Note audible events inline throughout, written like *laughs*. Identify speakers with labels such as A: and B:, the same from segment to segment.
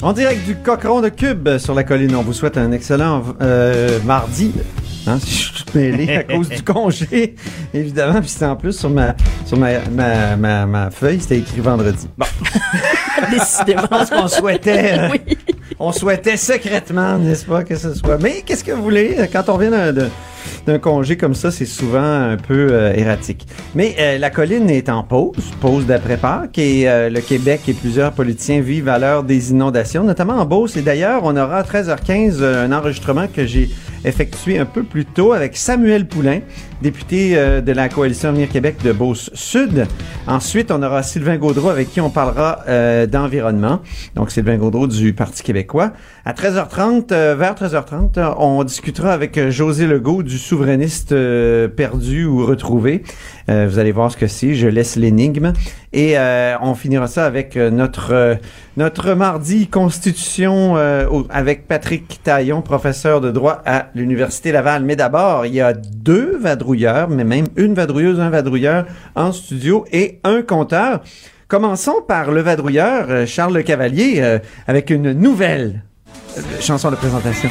A: En direct du Cochon de Cube sur la colline, on vous souhaite un excellent euh, mardi. Hein, si je suis tout mêlé à *laughs* cause du congé, évidemment. Puis c'était en plus sur ma sur ma, ma, ma, ma feuille, c'était écrit vendredi. Bon. *laughs*
B: Décidément.
A: Je pense qu'on souhaitait, euh,
B: Oui.
A: on souhaitait secrètement, n'est-ce pas, que ce soit. Mais qu'est-ce que vous voulez quand on vient d'un d'un- d'un congé comme ça, c'est souvent un peu euh, erratique. Mais euh, la colline est en pause, pause d'après Pâques, et euh, le Québec et plusieurs politiciens vivent à l'heure des inondations, notamment en Beauce. Et d'ailleurs, on aura à 13h15 euh, un enregistrement que j'ai effectué un peu plus tôt avec Samuel Poulain, député euh, de la coalition Avenir Québec de Beauce Sud. Ensuite, on aura Sylvain Gaudreau avec qui on parlera euh, d'environnement. Donc, Sylvain Gaudreau du Parti québécois. À 13h30, euh, vers 13h30, euh, on discutera avec José Legault du souverainiste perdu ou retrouvé. Vous allez voir ce que c'est. Je laisse l'énigme. Et euh, on finira ça avec euh, notre euh, notre mardi constitution euh, avec Patrick Taillon, professeur de droit à l'université Laval. Mais d'abord, il y a deux vadrouilleurs, mais même une vadrouilleuse, un vadrouilleur en studio et un compteur. Commençons par le vadrouilleur Charles Le Cavalier euh, avec une nouvelle euh, chanson de présentation.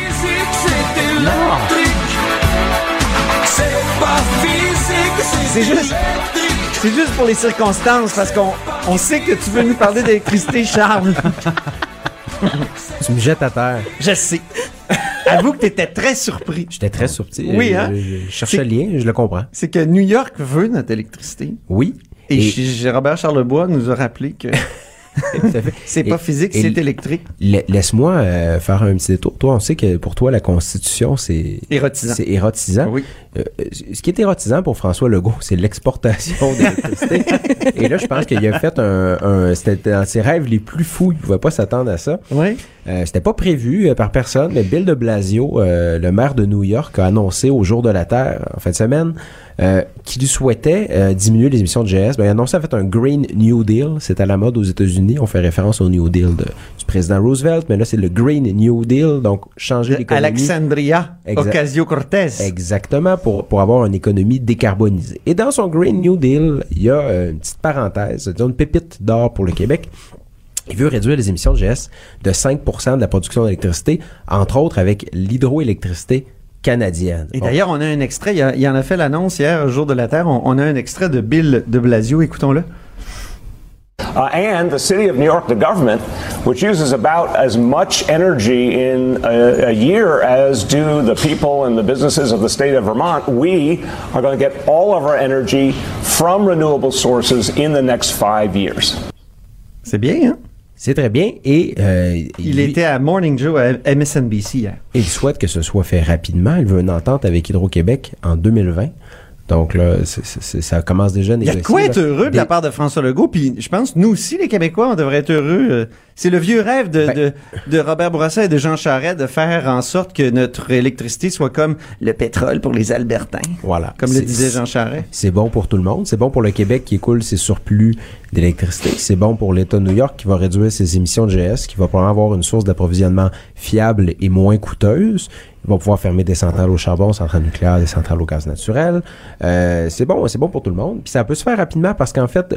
A: C'est juste, c'est juste pour les circonstances parce qu'on on sait que tu veux nous parler d'électricité, Charles. *laughs*
C: Tu me jettes à terre.
A: Je sais. Avoue que tu étais très surpris.
C: J'étais très surpris.
A: Oui, hein?
C: Je, je cherchais le lien, je le comprends.
A: C'est que New York veut notre électricité.
C: Oui.
A: Et,
C: Et-
A: Robert Charlebois nous a rappelé que. *laughs* *laughs* c'est pas physique, c'est électrique.
C: La- Laisse-moi euh, faire un petit détour. Toi, on sait que pour toi, la Constitution, c'est
A: Érotisant.
C: c'est érotisant.
A: Oui.
C: Euh, ce qui est érotisant pour François Legault, c'est l'exportation *laughs* d'électricité. Et là, je pense qu'il a fait un, un- C'était dans ses rêves les plus fous. Il pouvait pas s'attendre à ça.
A: Oui.
C: Euh, C'était pas prévu euh, par personne, mais Bill de Blasio, euh, le maire de New York, a annoncé au jour de la Terre, en fin de semaine, euh, qu'il souhaitait euh, diminuer les émissions de GS. Ben, il a annoncé en fait un Green New Deal. C'est à la mode aux États-Unis. On fait référence au New Deal de- du président Roosevelt, mais là, c'est le Green New Deal. Donc, changer l'économie.
A: Alexandria
C: Exact.
A: Ocasio-Cortez.
C: Exactement, pour, pour avoir une économie décarbonisée. Et dans son Green New Deal, il y a euh, une petite parenthèse, une pépite d'or pour le Québec. Il veut réduire les émissions de GS de 5% de la production d'électricité, entre autres avec l'hydroélectricité canadienne.
A: Et
C: Bon.
A: d'ailleurs, on a un extrait, il, y a- il en a fait l'annonce hier, au jour de la Terre. On, on a un extrait de Bill de Blasio, écoutons-le.
D: Uh, and the city of New York, the government, which uses about as much energy in a, a year as do the people and the businesses of the state of Vermont, we are going to get all of our energy from renewable sources in the next five years.
A: C'est bien, hein?
C: C'est très bien et euh,
A: Il
C: lui-
A: était à Morning Joe à MSNBC hier.
C: il souhaite que ce soit fait rapidement. Il veut une entente avec Hydro-Québec en 2020. Donc là, ça commence déjà à
A: Il y a
C: négocier.
A: de quoi être heureux de
C: Des-
A: la part de François Legault, puis je pense, nous aussi, les Québécois, on devrait être heureux. euh, C'est le vieux rêve de,
C: Ben-
A: de, de Robert Bourassa et de Jean Charest de faire en sorte que notre électricité soit comme le pétrole pour les Albertains,
C: Voilà.
A: comme le disait Jean Charest.
C: C'est bon pour tout le monde. C'est bon pour le Québec qui écoule ses surplus d'électricité. C'est bon pour l'État de New York qui va réduire ses émissions de GS, qui va probablement avoir une source d'approvisionnement fiable et moins coûteuse. Il va pouvoir fermer des centrales au charbon, centrales nucléaires, des centrales au gaz naturel. Euh, c'est bon, c'est bon pour tout le monde. Puis ça peut se faire rapidement parce qu'en fait,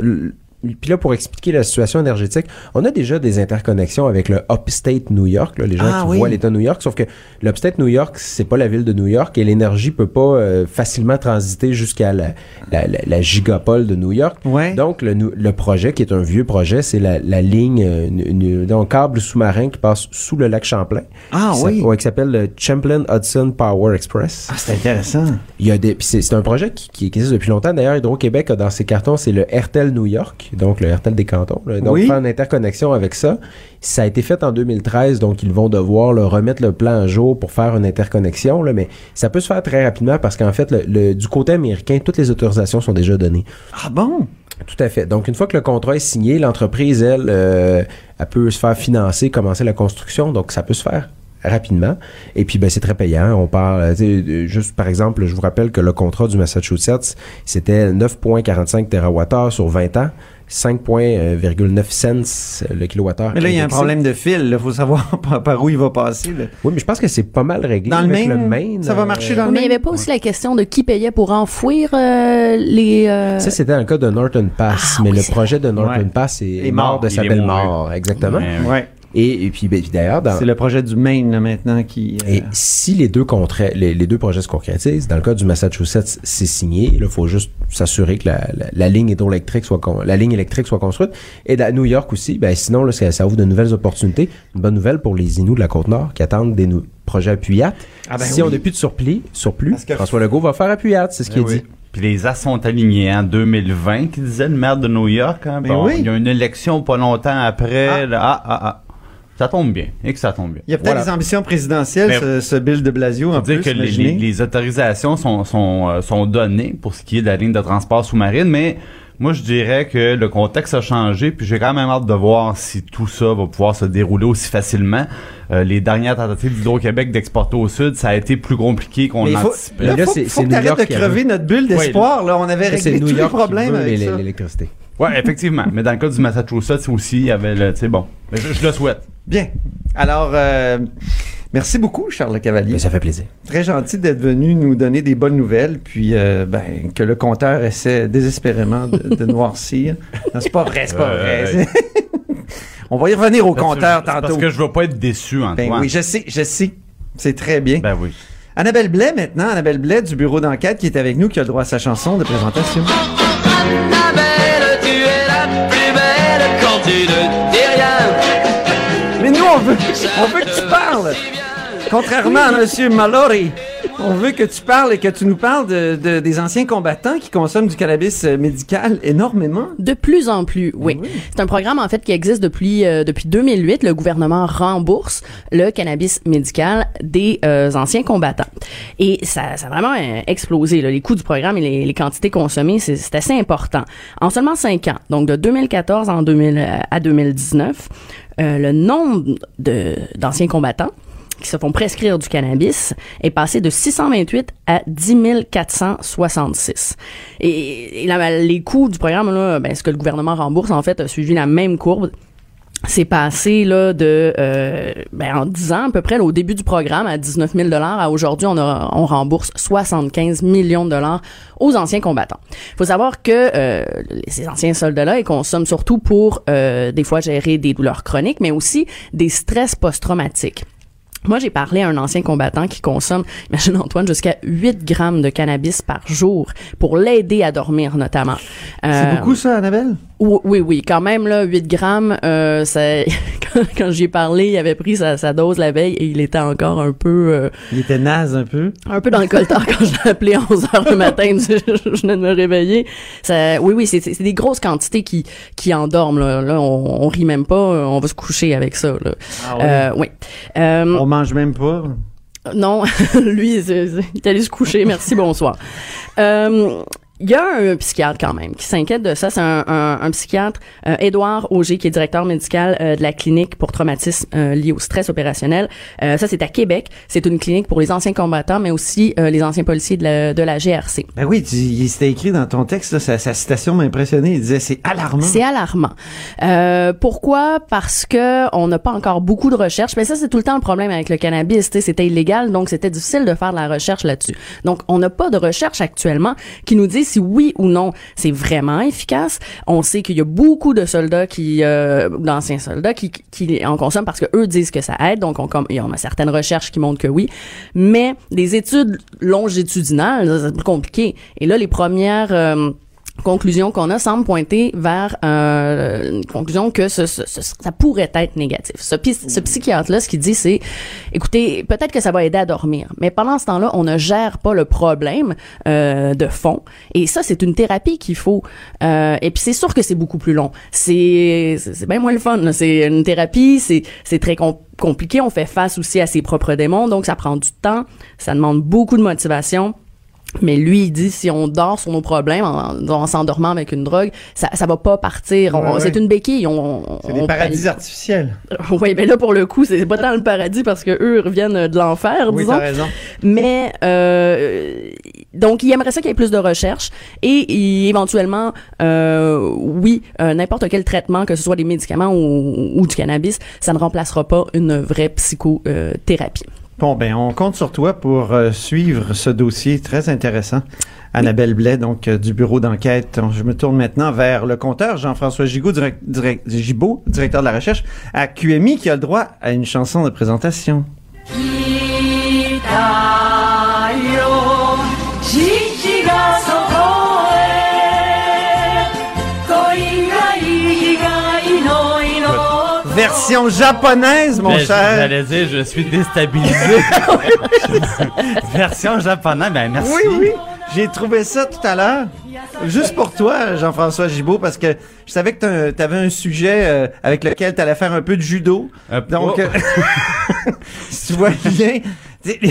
C: puis là, pour expliquer la situation énergétique, on a déjà des interconnexions avec le Upstate New York, là, les gens
A: Ah
C: qui
A: oui.
C: voient l'État New York, sauf que l'Upstate New York, c'est pas la ville de New York et l'énergie peut pas euh, facilement transiter jusqu'à la, la, la- la gigapole de New York.
A: Ouais.
C: Donc, le, le projet, qui est un vieux projet, c'est la, ligne, euh, donc câble sous-marin qui passe sous le lac Champlain.
A: Ah
C: Ça-
A: oui.
C: ouais, qui s'appelle le Champlain Hudson Power Express.
A: Ah, c'est intéressant.
C: Il y a des, puis c'est, c'est un projet qui, qui existe depuis longtemps. D'ailleurs, Hydro-Québec a dans ses cartons, c'est le RTL New York, donc le RTL des cantons. là. Donc,
A: Oui.
C: faire une interconnexion avec ça. Ça a été fait en 2013, donc ils vont devoir là, remettre le plan à jour pour faire une interconnexion. Là, mais ça peut se faire très rapidement parce qu'en fait, le- le- du côté américain, toutes les autorisations sont déjà données.
A: Ah bon?
C: Tout à fait. Donc, une fois que le contrat est signé, l'entreprise, elle, euh, elle peut se faire financer, commencer la construction. Donc, ça peut se faire rapidement. Et puis, ben, c'est très payant. On parle, euh, euh, juste par exemple, je vous rappelle que le contrat du Massachusetts, c'était 9,45 TWh sur 20 ans, 5,9 cents le kilowattheure.
A: Mais là, il y a un problème de fil. Il faut savoir *laughs* par, par où il va passer. là.
C: Oui, mais je pense que c'est pas mal réglé.
A: Dans le
C: avec
A: Maine,
C: Maine,
A: ça va
C: euh,
A: marcher dans le
B: Mais il n'y
A: Maine?
B: avait pas aussi la question de qui payait pour enfouir euh, les. euh,
C: Ça, c'était dans le cas de Norton Pass,
B: Ah,
C: mais
B: oui,
C: le projet de Norton
A: Ouais.
C: Pass est,
A: Est
C: mort
A: mort.
C: de
E: Il
C: sa belle mort. Exactement.
E: Ouais.
C: Et, et puis, ben, puis d'ailleurs, dans,
A: C'est le projet du Maine, là, maintenant, qui... euh,
C: Et si les deux, contra- les, les deux projets se concrétisent, dans le cas du Massachusetts, c'est signé. Il faut juste s'assurer que la, la, la ligne hydroélectrique soit con- la ligne électrique soit construite. Et à New York aussi, ben sinon là, ça, ça ouvre de nouvelles opportunités. Une bonne nouvelle pour les Inuits de la côte nord qui attendent des nou- projets appuyats.
A: Ah ben
C: si
A: oui.
C: on n'a plus de surplus, surplus,
A: Parce que-
C: François Legault va faire appuyat, c'est ce qui
E: Eh
C: est
E: oui.
C: dit.
E: Puis les as sont alignés en 2020, qui disait le maire de New York. Hein,
A: Ben
E: Bon,
A: oui.
E: Il y a une élection pas longtemps après. là. Ah, ah, ah. Ça tombe bien. Et que ça tombe bien.
A: Il y a peut-être
C: Voilà.
A: des ambitions présidentielles, ce, ce Bill de Blasio, en
E: dire
A: plus,
E: que les, les- les autorisations sont, sont, euh, sont données pour ce qui est de la ligne de transport sous-marine, mais moi je dirais que le contexte a changé, puis j'ai quand même hâte de voir si tout ça va pouvoir se dérouler aussi facilement. Euh, les dernières tentatives d'Hydro-Québec d'exporter au sud, ça a été plus compliqué qu'on l'anticipait.
A: là,
C: Là,
A: faut,
C: c'est-
A: faut que
C: New
A: t'arrêtes
C: York
A: de
C: qui a
A: crever notre bulle d'espoir. là, on avait réglé tous les problèmes avec
C: l'électricité.
E: Ouais, effectivement. mais dans le cas du Massachusetts aussi, il y avait le, tu sais, bon. Mais je, je le souhaite.
A: Bien. Alors, euh, merci beaucoup, Charles Cavalier.
C: Mais ça fait plaisir.
A: Très gentil d'être venu nous donner des bonnes nouvelles, puis euh, ben, que le compteur essaie désespérément de, de noircir. *laughs* Non, c'est pas vrai, c'est pas
E: Euh,
A: vrai. *laughs* On va y revenir au compteur tantôt.
E: Parce que je veux pas être déçu, Antoine.
A: Ben oui, je sais, je sais. C'est très bien.
E: Ben oui.
A: Annabelle Blais, maintenant. Annabelle Blais du bureau d'enquête qui est avec nous, qui a le droit à sa chanson de présentation. Veut, on veut que tu parles. Contrairement à Monsieur Mallory, on veut que tu parles et que tu nous parles de, de- des anciens combattants qui consomment du cannabis euh, médical énormément.
B: De plus en plus, oui.
A: Oui.
B: C'est un programme en fait qui existe depuis euh, depuis 2008. Le gouvernement rembourse le cannabis médical des euh, anciens combattants. Et ça, ça a vraiment euh, explosé. là. Les coûts du programme et les, les quantités consommées, c'est assez important. En seulement cinq ans, donc de 2014 en 2000, euh, à 2019, euh, le nombre de d'anciens combattants qui se font prescrire du cannabis est passé de 628 à 10 466. Et, là, les coûts du programme, là, ben, ce que le gouvernement rembourse, en fait, a suivi la même courbe. C'est passé là de euh, ben, en 10 ans à peu près là, au début du programme à 19 000 dollars à aujourd'hui on, on rembourse 75 millions de dollars aux anciens combattants. Il faut savoir que euh, ces anciens soldats-là ils consomment surtout pour euh, des fois gérer des douleurs chroniques mais aussi des stress post-traumatiques. Moi, j'ai parlé à un ancien combattant qui consomme, imagine Antoine, jusqu'à 8 grammes de cannabis par jour pour l'aider à dormir, notamment.
A: C'est
B: Euh,
A: beaucoup ça, Annabelle?
B: Oui, oui, oui, quand même, là, 8 grammes, euh, ça, *laughs* quand, quand j'y ai parlé, il avait pris sa, sa dose la veille et il était encore un peu, euh,
A: Il était naze un peu.
B: un peu dans le coltard quand je l'ai appelé à 11 heures le matin, *laughs* je, je venais de me réveiller. Ça, oui, oui, c'est, c'est des grosses quantités qui, qui endorment, là. Là, on, on rit même pas, on va se coucher avec ça, là. Euh, oui. Euh,
A: On mange même pas?
B: non, *laughs* lui, il est allé se coucher. Merci, bonsoir. Euh, il y a un psychiatre quand même qui s'inquiète de ça. C'est un, un- un psychiatre, euh, Édouard Auger, qui est directeur médical euh, de la clinique pour traumatisme euh, lié au stress opérationnel. Euh, ça, c'est à Québec. C'est une clinique pour les anciens combattants, mais aussi euh, les anciens policiers de la, de la GRC.
A: Ben oui, tu, il c'était écrit dans ton texte, là, sa, sa citation m'a impressionné. Il disait c'est alarmant.
B: C'est alarmant. Euh, pourquoi? Parce que on n'a pas encore beaucoup de recherches. Mais ça, c'est tout le temps le problème avec le cannabis. C'était illégal, donc c'était difficile de faire de la recherche là-dessus. Donc, on n'a pas de recherche actuellement qui nous dit si oui ou non c'est vraiment efficace. On sait qu'il y a beaucoup de soldats qui, euh, d'anciens soldats qui, qui en consomment parce que eux disent que ça aide. Donc, on, comme, il y a certaines recherches qui montrent que oui. Mais des études longitudinales, c'est plus compliqué. Et là, les premières euh, conclusion qu'on a semble pointer vers euh, une conclusion que ce, ce- ce- ça pourrait être négatif. Ce, psy- ce psychiatre-là, ce qu'il dit, c'est, écoutez, peut-être que ça va aider à dormir, mais pendant ce temps-là, on ne gère pas le problème euh, de fond. Et ça, c'est une thérapie qu'il faut. Euh, et puis c'est sûr que c'est beaucoup plus long. C'est bien moins le fun. C'est une thérapie, c'est très com- compliqué. On fait face aussi à ses propres démons, donc ça prend du temps, ça demande beaucoup de motivation. Mais lui, il dit si on dort sur nos problèmes en, en s'endormant avec une drogue, ça, ça va pas partir. On-
A: Ouais, ouais.
B: C'est une béquille. On,
A: C'est des paradis
B: pallie-
A: artificiels. *laughs*
B: Oui, mais là pour le coup, c'est pas tant le paradis parce que eux reviennent de l'enfer,
A: Oui,
B: disons.
A: t'as raison.
B: Mais euh, donc il aimerait ça qu'il y ait plus de recherche et il- éventuellement, euh, oui, euh, n'importe quel traitement, que ce soit des médicaments ou, ou du cannabis, ça ne remplacera pas une vraie psychothérapie.
A: Bon, ben, on compte sur toi pour euh, suivre ce dossier très intéressant. Annabelle Blais, donc, euh, du bureau d'enquête. Je me tourne maintenant vers le compteur Jean-François Gigaud, direct, direct- directeur de la recherche à QMI, qui a le droit à une chanson de présentation.
F: 父
A: Version japonaise, mon
E: Ben,
A: cher.
E: J'allais dire, je suis déstabilisé. *laughs* Version japonaise, ben merci.
A: Oui, oui. J'ai trouvé ça tout à l'heure. Juste pour toi, Jean-François Gibaud, parce que je savais que tu avais un sujet euh, avec lequel tu allais faire un peu de judo.
E: Euh,
A: Donc,
E: oh.
A: euh, *laughs* si tu vois bien. *laughs*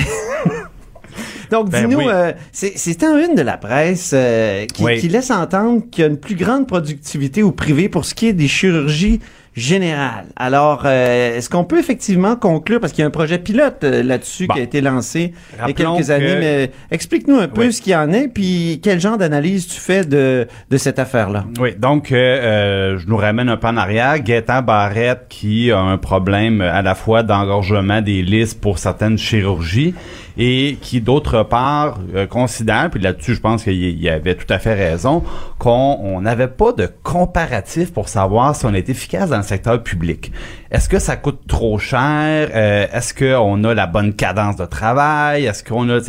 A: Donc,
E: Ben
A: dis-nous,
E: oui.
A: euh, c'est c'est en une de la presse euh, qui,
E: Oui.
A: qui laisse entendre qu'il y a une plus grande productivité au privé pour ce qui est des chirurgies générales. Alors, euh, est-ce qu'on peut effectivement conclure, parce qu'il y a un projet pilote euh, là-dessus
E: Bon.
A: qui a été lancé il y a quelques
E: que-
A: années, mais explique-nous un peu
E: Oui.
A: ce qu'il y en est, puis quel genre d'analyse tu fais de, de cette affaire-là?
E: Oui, donc euh, euh, je nous ramène un peu en arrière. Gaétan Barrette qui a un problème à la fois d'engorgement des listes pour certaines chirurgies et qui d'autre part euh, considère, puis là-dessus je pense qu'il y- avait tout à fait raison, qu'on on n'avait pas de comparatif pour savoir si on est efficace dans secteur public. Est-ce que ça coûte trop cher? Euh, Est-ce qu'on a la bonne cadence de travail? Est-ce qu'on a...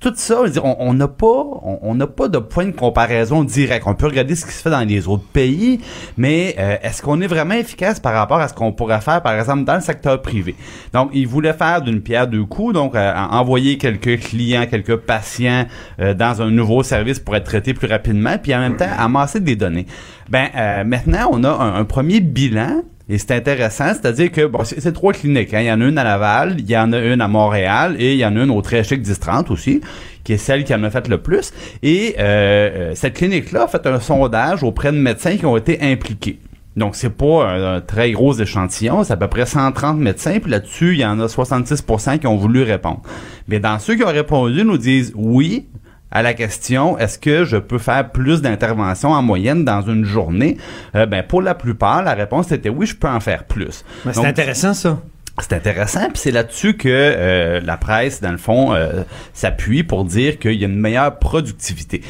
E: Tout ça, on n'a pas, on n'a pas de point de comparaison direct. On peut regarder ce qui se fait dans les autres pays, mais euh, est-ce qu'on est vraiment efficace par rapport à ce qu'on pourrait faire, par exemple, dans le secteur privé? Donc, il voulait faire d'une pierre deux coups, donc euh, en- envoyer quelques clients, quelques patients dans un nouveau service pour être traités plus rapidement, puis en même temps amasser des données. Ben euh, maintenant, on a un, premier bilan et c'est intéressant, c'est-à-dire que bon, c'est trois cliniques. hein. Il y en a une à Laval, il y en a une à Montréal et il y en a une au très chic 1030 aussi, qui est celle qui en a fait le plus. Et euh, euh, cette clinique-là a fait un sondage auprès de médecins qui ont été impliqués. Donc, c'est pas un, un très gros échantillon, c'est à peu près 130 médecins, puis là-dessus, il y en a 66% qui ont voulu répondre. Mais dans ceux qui ont répondu, nous disent oui, à la question est-ce que je peux faire plus d'interventions en moyenne dans une journée? Euh, ben pour la plupart la réponse était oui je peux en faire plus
A: Ben, c'est intéressant, ça.
E: c'est intéressant, puis c'est là-dessus que euh, la presse, dans le fond, euh, s'appuie pour dire qu'il y a une meilleure productivité.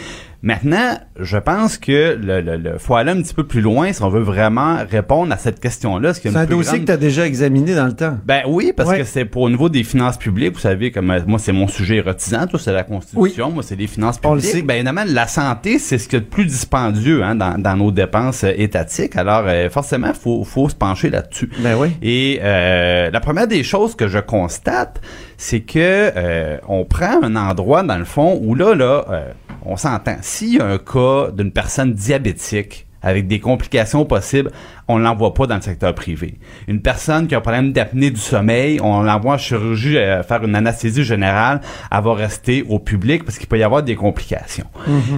E: Maintenant, je pense que le, le, le- faut aller un petit peu plus loin si on veut vraiment répondre à cette question-là.
A: C'est un dossier que tu as déjà examiné dans le temps.
E: Ben oui, parce
A: Ouais.
E: que c'est pour au niveau des finances publiques, vous savez, comme euh, moi c'est mon sujet érotisant, toi c'est la Constitution, moi c'est les finances
A: On le
E: publiques.
A: sait.
E: Ben évidemment, la santé, c'est ce qu'il y a de plus dispendieux hein, dans, dans nos dépenses euh, étatiques. Alors euh, forcément, faut faut se pencher là-dessus.
A: Ben oui.
E: Et euh, la première des choses que je constate, c'est que euh, on prend un endroit dans le fond où là, là, euh, on s'entend. S'il y a un cas d'une personne diabétique avec des complications possibles, on l'envoie pas dans le secteur privé. Une personne qui a un problème d'apnée du sommeil, on l'envoie en chirurgie euh, faire une anesthésie générale, elle va rester au public parce qu'il peut y avoir des complications.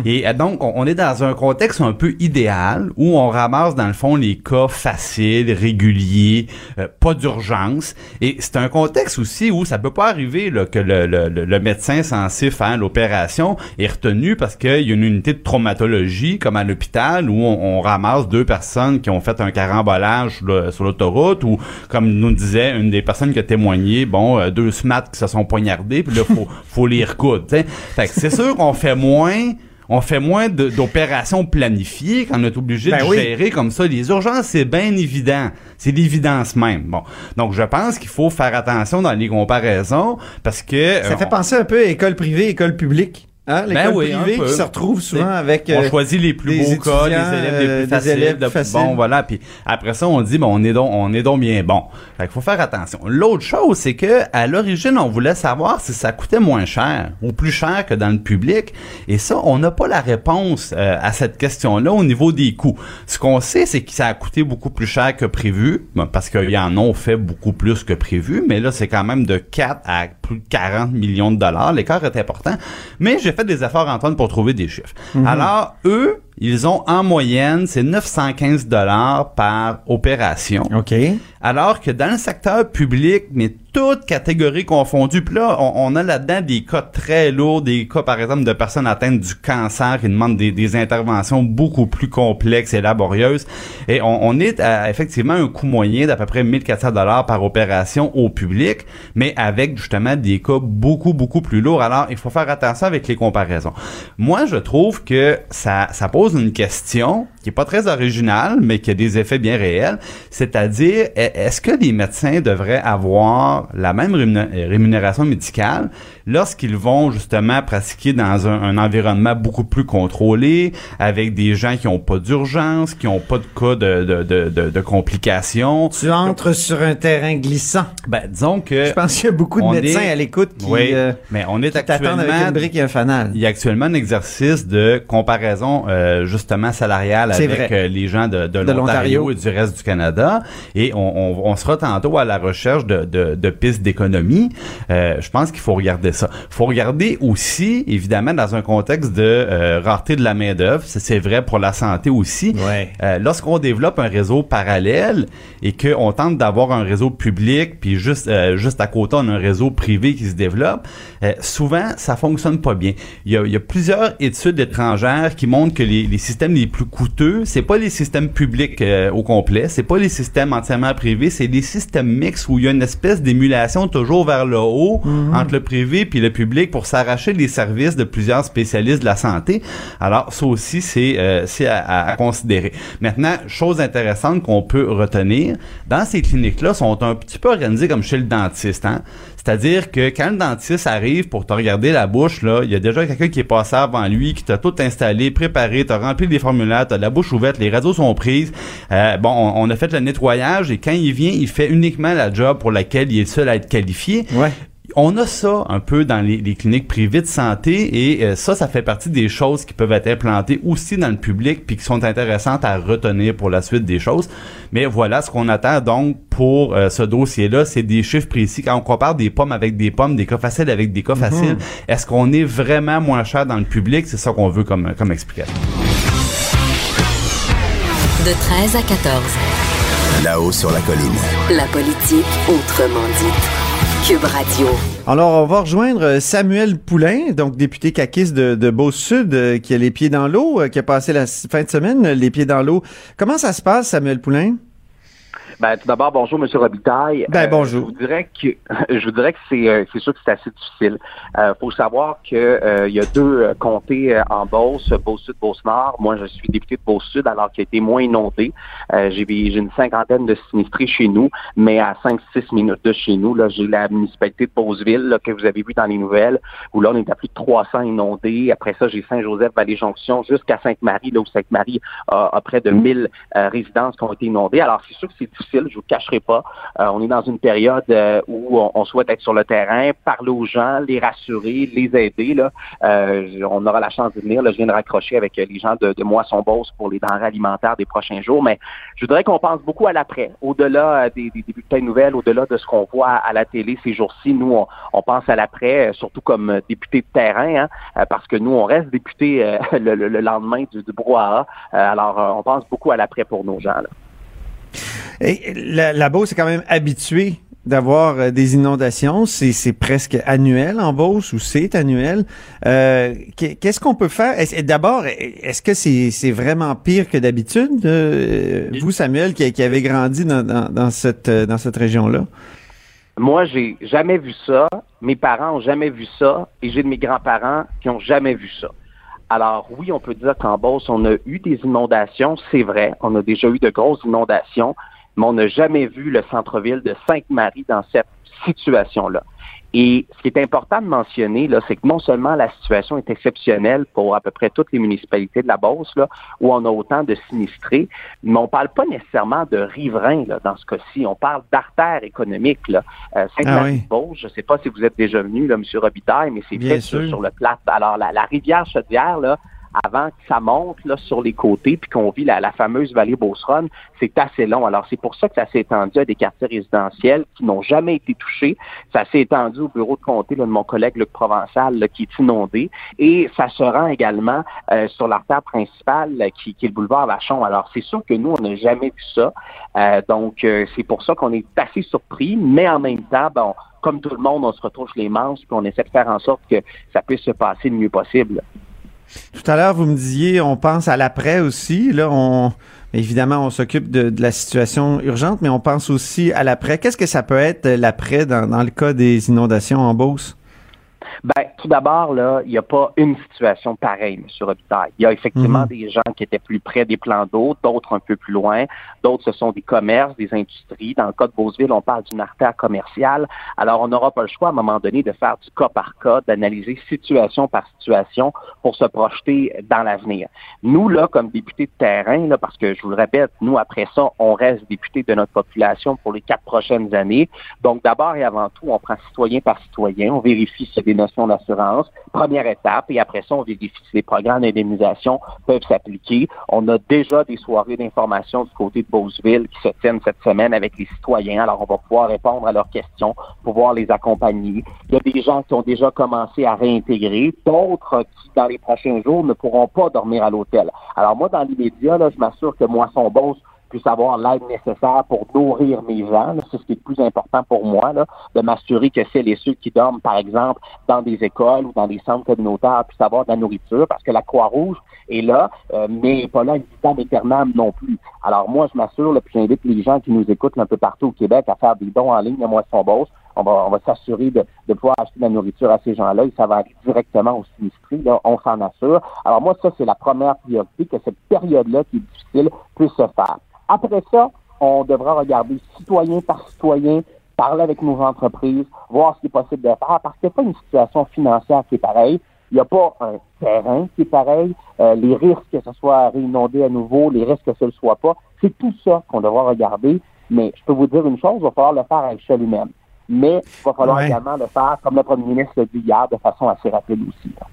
E: Et euh, donc, on, on est dans un contexte un peu idéal où on ramasse dans le fond les cas faciles, réguliers, euh, pas d'urgence. Et c'est un contexte aussi où ça peut pas arriver là, que le, le- le- le médecin censé faire l'opération est retenu parce qu'il y a une unité de traumatologie comme à l'hôpital où on, on ramasse deux personnes qui ont fait un carambolage sur l'autoroute ou comme nous disait une des personnes qui a témoigné, bon, euh, deux smats qui se sont poignardés puis là faut *laughs* faut les recoudre. Fait que c'est sûr qu'on fait moins on fait moins d'opérations planifiées quand on est obligé
A: Ben
E: de
A: oui.
E: gérer comme ça. Les urgences, c'est bien évident. C'est l'évidence même. Bon. Donc, je pense qu'il faut faire attention dans les comparaisons parce que...
A: Ça
E: euh,
A: fait penser un peu à école privée, école publique. Hein? L'école
E: Ben oui,
A: privée qui se retrouve souvent avec
E: on
A: euh,
E: choisit les plus beaux cas, les élèves les
A: euh,
E: plus faciles,
A: élèves
E: de-
A: plus faciles.
E: bon voilà, puis après ça on dit bon on est donc on est donc bien bon. Fait qu'il faut faire attention. L'autre chose c'est que à l'origine on voulait savoir si ça coûtait moins cher ou plus cher que dans le public et ça on n'a pas la réponse euh, à cette question-là au niveau des coûts. Ce qu'on sait c'est que ça a coûté beaucoup plus cher que prévu bon, parce qu'ils en ont fait beaucoup plus que prévu, mais là c'est quand même de 4 à plus de 40 millions de dollars. L'écart est important, mais j'ai fait des efforts Antoine pour trouver des chiffres. Alors eux ils ont en moyenne, c'est 915 dollars par opération.
A: OK.
E: Alors que dans le secteur public, mais toutes catégories confondues, puis là, on, on a là-dedans des cas très lourds, des cas, par exemple, de personnes atteintes du cancer qui demandent des, des interventions beaucoup plus complexes et laborieuses. Et on, on est à, effectivement un coût moyen d'à peu près 1400 dollars par opération au public, mais avec justement des cas beaucoup, beaucoup plus lourds. Alors, il faut faire attention avec les comparaisons. Moi, je trouve que ça, ça pose une question qui est pas très originale, mais qui a des effets bien réels. C'est-à-dire, est- est-ce que les médecins devraient avoir la même rémuné- rémunération médicale lorsqu'ils vont justement pratiquer dans un, un environnement beaucoup plus contrôlé, avec des gens qui ont pas d'urgence, qui ont pas de cas de, de, de, de- de complications?
A: Tu entres sur un terrain glissant.
E: Ben, disons que...
A: Je pense qu'il y a beaucoup de médecins
E: est-
A: à l'écoute qui,
E: oui,
A: euh,
E: mais on est
A: avec
E: actuellement
A: une brique et un fanal.
E: il y a actuellement un exercice de comparaison euh, justement salariale Avec
A: vrai.
E: euh, les gens de, l'Ontario et du reste du Canada. Et on, on, on sera tantôt à la recherche de, de, de pistes d'économie. Euh, je pense qu'il faut regarder ça. Il faut regarder aussi, évidemment, dans un contexte de euh, rareté de la main-d'œuvre. C'est- C'est vrai pour la santé aussi.
A: Ouais.
E: Euh, Lorsqu'on développe un réseau parallèle et qu'on tente d'avoir un réseau public, puis juste juste à côté on a un réseau privé qui se développe, souvent ça fonctionne pas bien. Il y a, il y a plusieurs études étrangères qui montrent que les, les systèmes les plus coûteux, c'est pas les systèmes publics euh, au complet, c'est pas les systèmes entièrement privés, c'est des systèmes mixtes où il y a une espèce d'émulation toujours vers le haut entre le privé puis le public pour s'arracher les services de plusieurs spécialistes de la santé. Alors ça aussi c'est euh, c'est à, à- à considérer. Maintenant, chose intéressante qu'on peut retenir, dans ces cliniques-là sont un petit peu organisées comme chez le dentiste, hein. C'est-à-dire que quand le dentiste arrive pour te regarder la bouche, là, il y a déjà quelqu'un qui est passé avant lui, qui t'a tout installé, préparé, t'as rempli les formulaires, t'as la bouche ouverte, les radios sont prises. Euh, bon, on, a fait le nettoyage et quand il vient, il fait uniquement la job pour laquelle il est seul à être qualifié. On a ça un peu dans les, les cliniques privées de santé et euh, ça, ça fait partie des choses qui peuvent être implantées aussi dans le public puis qui sont intéressantes à retenir pour la suite des choses. Mais voilà, ce qu'on attend donc pour euh, ce dossier-là, c'est des chiffres précis. Quand on compare des pommes avec des pommes, des cas faciles avec des cas faciles, est-ce qu'on est vraiment moins cher dans le public? C'est ça qu'on veut comme, comme explication.
G: De 13 à 14.
H: Là-haut sur la colline.
G: La politique autrement dite.
A: Alors, on va rejoindre euh, Samuel Poulain, donc député caquiste de, Beauce-Sud, euh, qui a les pieds dans l'eau, euh, qui a passé la fin de semaine les pieds dans l'eau. Comment ça se passe, Samuel Poulain?
I: Ben, tout d'abord, bonjour, Monsieur Robitaille.
A: Ben, bonjour.
I: Je vous dirais que *laughs* je vous dirais que c'est euh, c'est sûr que c'est assez difficile. Euh, faut savoir que euh, il y a deux euh, comtés euh, en Beauce, Beauce-Sud, Beauce-Nord. Moi, je suis député de Beauce-Sud, alors qu'il a été moins inondé. Euh, j'ai j'ai une cinquantaine de sinistrés chez nous, mais à 5-6 minutes de chez nous, là, j'ai la municipalité de Beauceville, là, que vous avez vu dans les nouvelles, où là, on est à plus de 300 inondés. Après ça, j'ai Saint-Joseph, Vallée-Jonction, jusqu'à Sainte-Marie, là où Sainte-Marie a, a près de 1000 euh, résidences qui ont été inondées. Alors, c'est sûr que c'est difficile, je vous cacherai pas. Euh, on est dans une période euh, où on, souhaite être sur le terrain, parler aux gens, les rassurer, les aider. Là. Euh, on aura la chance de venir. Là, je viens de raccrocher avec les gens de, de Moisson-Beauce pour les denrées alimentaires des prochains jours. Mais je voudrais qu'on pense beaucoup à l'après, au-delà des, des, bulletins de nouvelles, au-delà de ce qu'on voit à la télé ces jours-ci. Nous, on, pense à l'après, surtout comme député de terrain, hein, parce que nous, on reste député *laughs* le, le- le lendemain du, du brouhaha. Alors, on pense beaucoup à l'après pour nos gens.
A: La, la est quand même habituée d'avoir euh, des inondations. C'est presque annuel en Beauce ou c'est annuel. Euh, qu'est- Qu'est-ce qu'on peut faire? D'abord, est-ce que c'est vraiment pire que d'habitude? euh, vous, Samuel, qui, avez grandi dans, cette, dans cette région-là?
I: Moi, j'ai jamais vu ça. Mes parents ont jamais vu ça. Et j'ai de mes grands-parents qui ont jamais vu ça. Alors oui, on peut dire qu'en Beauce, on a eu des inondations, c'est vrai. On a déjà eu de grosses inondations, mais on n'a jamais vu le centre-ville de Sainte-Marie dans cette situation-là. Et ce qui est important de mentionner, là, c'est que non seulement la situation est exceptionnelle pour à peu près toutes les municipalités de la Beauce, là, où on a autant de sinistrés, mais on parle pas nécessairement de riverains là, dans ce cas-ci. On parle d'artères économiques. Là. Euh, Sainte-Marie-Beauce, je ne sais pas si vous êtes déjà venu, là, M. Robitaille, mais c'est
A: Bien
I: fait
A: sûr.
I: sur, sur le plat. Alors, la, la rivière Chaudière, là, avant que ça monte là, sur les côtés, puis qu'on vit la, fameuse vallée Beauceronne, c'est assez long. Alors, c'est pour ça que ça s'est étendu à des quartiers résidentiels qui n'ont jamais été touchés. Ça s'est étendu au bureau de comté là, de mon collègue Luc Provençal, qui est inondé. Et ça se rend également euh, sur l'artère principale, qui, qui est le boulevard Vachon. Alors, c'est sûr que nous, on n'a jamais vu ça. Euh, donc, euh, c'est pour ça qu'on est assez surpris, mais en même temps, bon, comme tout le monde, on se retrouche les manches, puis on essaie de faire en sorte que ça puisse se passer le mieux possible.
A: Tout à l'heure, vous me disiez, on pense à l'après aussi. Là, on évidemment, on s'occupe de, la situation urgente, mais on pense aussi à l'après. Qu'est-ce que ça peut être euh, l'après dans, dans le cas des inondations en Beauce?
I: Ben, tout d'abord, là, il n'y a pas une situation pareille, M. Robitaille. Il y a effectivement
A: Mhm.
I: des gens qui étaient plus près des plans d'eau, d'autres un peu plus loin, d'autres ce sont des commerces, des industries. Dans le cas de Beauceville, on parle d'une artère commerciale. Alors, on n'aura pas le choix à un moment donné de faire du cas par cas, d'analyser situation par situation pour se projeter dans l'avenir. Nous, là, comme députés de terrain, là, parce que je vous le répète, nous, après ça, on reste députés de notre population pour les quatre prochaines années. Donc, d'abord et avant tout, on prend citoyen par citoyen, on vérifie s'il y a des notions première étape, et après ça, on vérifie si les programmes d'indemnisation peuvent s'appliquer. On a déjà des soirées d'information du côté de Beauceville qui se tiennent cette semaine avec les citoyens, alors on va pouvoir répondre à leurs questions, pouvoir les accompagner. Il y a des gens qui ont déjà commencé à réintégrer, d'autres qui, dans les prochains jours, ne pourront pas dormir à l'hôtel. Alors moi, dans l'immédiat, là, je m'assure que Moisson Beauce puisse avoir l'aide nécessaire pour nourrir mes gens. C'est ce qui est le plus important pour moi, là, de m'assurer que celles et ceux qui dorment, par exemple, dans des écoles ou dans des centres communautaires puissent avoir de la nourriture, parce que la Croix-Rouge est là, euh, mais pas là une éternam non plus. Alors moi, je m'assure, puis j'invite les gens qui nous écoutent un peu partout au Québec à faire des dons en ligne à Moisson Beauce. On va, on va s'assurer de, de pouvoir acheter de la nourriture à ces gens-là et ça va aller directement aux sinistrés. Là, on s'en assure. Alors moi, ça, c'est la première priorité, que cette période-là qui est difficile puisse se faire. Après ça, on devra regarder citoyen par citoyen, parler avec nos entreprises, voir ce qui est possible de faire, parce qu'il n'y a pas une situation financière qui est pareille. Il n'y a pas un terrain qui est pareil. Euh, les risques que ce soit réinondé à nouveau, les risques que ce ne le soit pas, c'est tout ça qu'on devra regarder. Mais je peux vous dire une chose, il va falloir le faire à échelle humaine. Mais il va falloir
A: Ouais.
I: également le faire, comme le premier ministre l'a dit hier, de façon assez rapide aussi. là.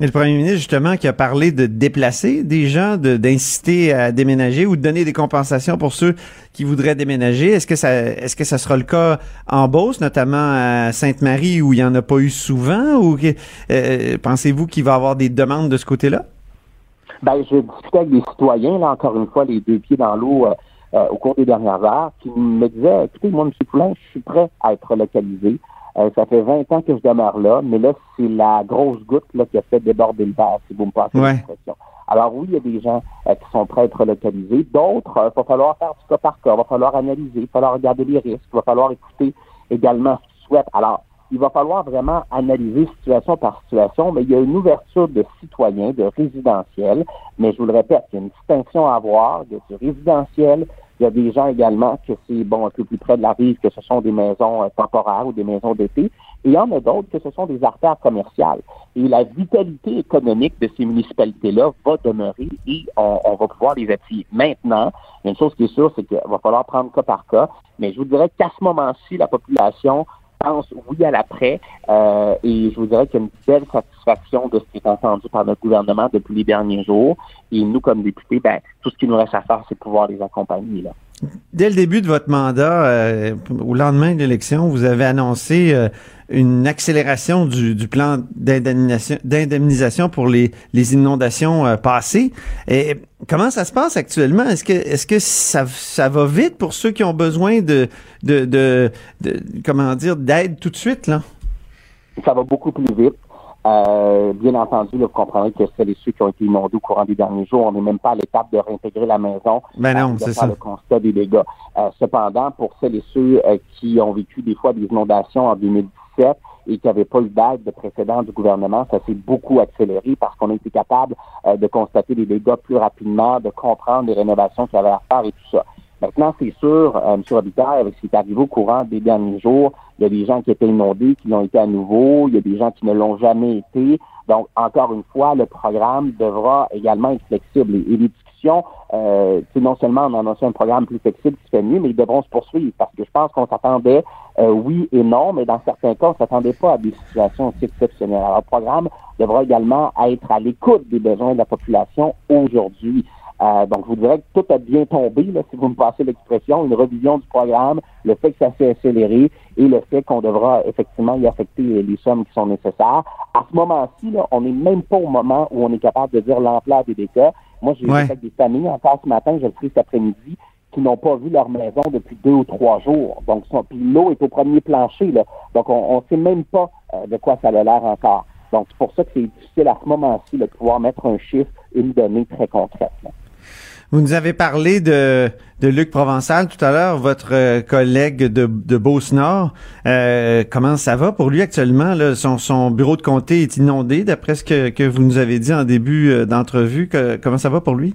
A: Et le premier ministre, justement, qui a parlé de déplacer des gens, d'inciter à déménager ou de donner des compensations pour ceux qui voudraient déménager. Est-ce que ça, est-ce que ça sera le cas en Beauce, notamment à Sainte-Marie, où il n'y en a pas eu souvent, ou euh, pensez-vous qu'il va y avoir des demandes de ce côté-là?
I: Ben, je discutais avec des citoyens, là, encore une fois, les deux pieds dans l'eau euh, euh, au cours des dernières heures, qui me disaient, écoutez, moi, M. Poulain, je suis prêt à être relocalisé. Euh, ça fait 20 ans que je demeure là, mais là, c'est la grosse goutte là, qui a fait déborder le verre, si vous me passez
A: Ouais.
I: l'expression. Alors oui, il y a des gens euh, qui sont prêts à être relocalisés. D'autres, il va falloir faire du cas par cas, il va falloir analyser, il va falloir regarder les risques, il va falloir écouter également ce qu'ils souhaitent. Alors, il va falloir vraiment analyser situation par situation, mais il y a une ouverture de citoyens, de résidentiels. Mais je vous le répète, il y a une distinction à avoir. Il y a du résidentiel. Il y a des gens également que c'est bon un peu plus près de la rive, que ce sont des maisons euh, temporaires ou des maisons d'été. Et il y en a d'autres que ce sont des artères commerciales. Et la vitalité économique de ces municipalités-là va demeurer et on, on va pouvoir les appuyer. Maintenant, une chose qui est sûre, c'est qu'il va falloir prendre cas par cas. Mais je vous dirais qu'à ce moment-ci, la population pense oui à l'après euh, et je vous dirais qu'il y a une belle satisfaction de ce qui est entendu par notre gouvernement depuis les derniers jours. Et nous, comme députés, ben, tout ce qu'il nous reste à faire, c'est pouvoir les accompagner. Là.
A: Dès le début de votre mandat, euh, au lendemain de l'élection, vous avez annoncé euh, une accélération du, du plan d'indemnisation, pour les, les inondations euh, passées. Et comment ça se passe actuellement? Est-ce que, est-ce que ça, ça va vite pour ceux qui ont besoin de, de, de, de- comment dire, d'aide tout de suite, là?
I: Ça va beaucoup plus vite. Euh, bien entendu, là, vous comprendrez que celles et ceux qui ont été inondés au courant des derniers jours, on n'est même pas à l'étape de réintégrer la maison,
A: Ben non,
I: euh, de
A: c'est ça.
I: le constat des dégâts. Euh, cependant, pour celles et ceux euh, qui ont vécu des fois des inondations en 2017 et qu'il n'y avait pas eu d'aide de précédent du gouvernement, ça s'est beaucoup accéléré parce qu'on a été capable de constater les dégâts plus rapidement, de comprendre les rénovations qu'il y avait à faire et tout ça. Maintenant, c'est sûr, euh, M. Robitaille, avec ce qui est arrivé au courant des derniers jours, il y a des gens qui étaient inondés, qui l'ont été à nouveau, il y a des gens qui ne l'ont jamais été. Donc, encore une fois, le programme devra également être flexible. Et, les discussions, euh, c'est non seulement on annonce un programme plus flexible qui fait mieux, mais ils devront se poursuivre parce que je pense qu'on s'attendait euh, oui et non, mais dans certains cas, on s'attendait pas à des situations aussi exceptionnelles. Alors, le programme devra également être à l'écoute des besoins de la population aujourd'hui. Euh, donc, je vous dirais que tout a bien tombé, là, si vous me passez l'expression, une revision du programme, le fait que ça s'est accéléré et le fait qu'on devra effectivement y affecter les sommes qui sont nécessaires. À ce moment-ci, là, on n'est même pas au moment où on est capable de dire l'ampleur des dégâts. Moi, j'ai
A: Ouais.
I: avec des familles encore ce matin, je le ferai cet après-midi, qui n'ont pas vu leur maison depuis deux ou trois jours. Donc, son- puis l'eau est au premier plancher, là. Donc, on ne sait même pas euh, de quoi ça a l'air encore. Donc, c'est pour ça que c'est difficile à ce moment-ci là, de pouvoir mettre un chiffre, une donnée très concrète. là.
A: Vous nous avez parlé de, de Luc Provençal tout à l'heure, votre euh, collègue de, de Beauce-Nord. Euh, comment ça va pour lui actuellement? Là? Son, son bureau de comté est inondé, d'après ce que, que vous nous avez dit en début euh, d'entrevue. Comment ça va pour lui?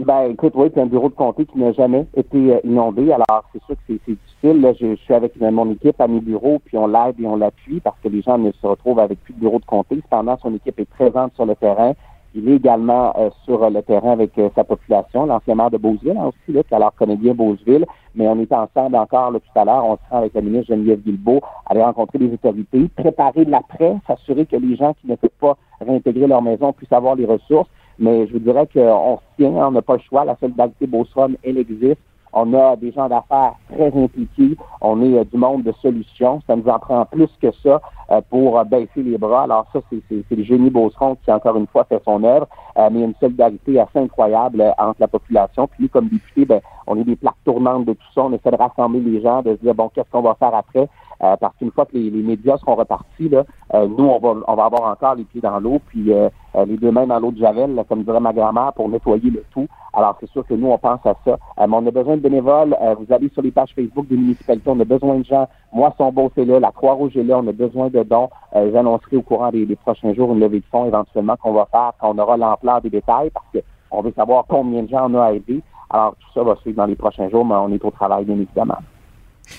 I: Ben, écoute, oui, c'est un bureau de comté qui n'a jamais été euh, inondé. Alors, c'est sûr que c'est difficile. Là, je, je suis avec mon équipe à mes bureaux, puis on l'aide et on l'appuie parce que les gens ne se retrouvent avec plus de bureau de comté. Cependant, son équipe est présente sur le terrain. Il est également euh, sur le terrain avec euh, sa population, l'ancien maire de Beauceville hein, aussi, là, qui alors connaît bien Beauceville. Mais on est ensemble encore là, tout à l'heure. On se rend avec la ministre Geneviève Guilbeault, aller rencontrer les autorités, préparer l'après, s'assurer que les gens qui ne peuvent pas réintégrer leur maison puissent avoir les ressources. Mais je vous dirais qu'on se tient, on n'a pas le choix. La solidarité Beauceron, elle existe. On a des gens d'affaires très impliqués. On est euh, du monde de solutions. Ça nous en prend plus que ça euh, pour euh, baisser les bras. Alors ça, c'est, le génie Beauceron qui, encore une fois, fait son œuvre. Mais une solidarité assez incroyable entre la population. Puis nous, comme députés, ben, on est des plaques tournantes de tout ça. On essaie de rassembler les gens, de se dire, bon, qu'est-ce qu'on va faire après? Euh, parce qu'une fois que les, les médias seront repartis, là, euh, nous, on va, on va avoir encore les pieds dans l'eau, puis euh, euh, les deux mains dans l'eau de Javel, là, comme dirait ma grand-mère, pour nettoyer le tout. Alors, c'est sûr que nous, on pense à ça. Euh, mais on a besoin de bénévoles. Euh, vous allez sur les pages Facebook des municipalités, on a besoin de gens. Moi, son beau, c'est là. La Croix-Rouge est là. On a besoin de dons. J'annoncerai au courant des, des prochains jours une levée de fonds éventuellement qu'on va faire quand on aura l'ampleur des détails, parce que on veut savoir combien de gens on a à aider. Alors, tout ça va suivre dans les prochains jours, mais on est au travail, bien évidemment.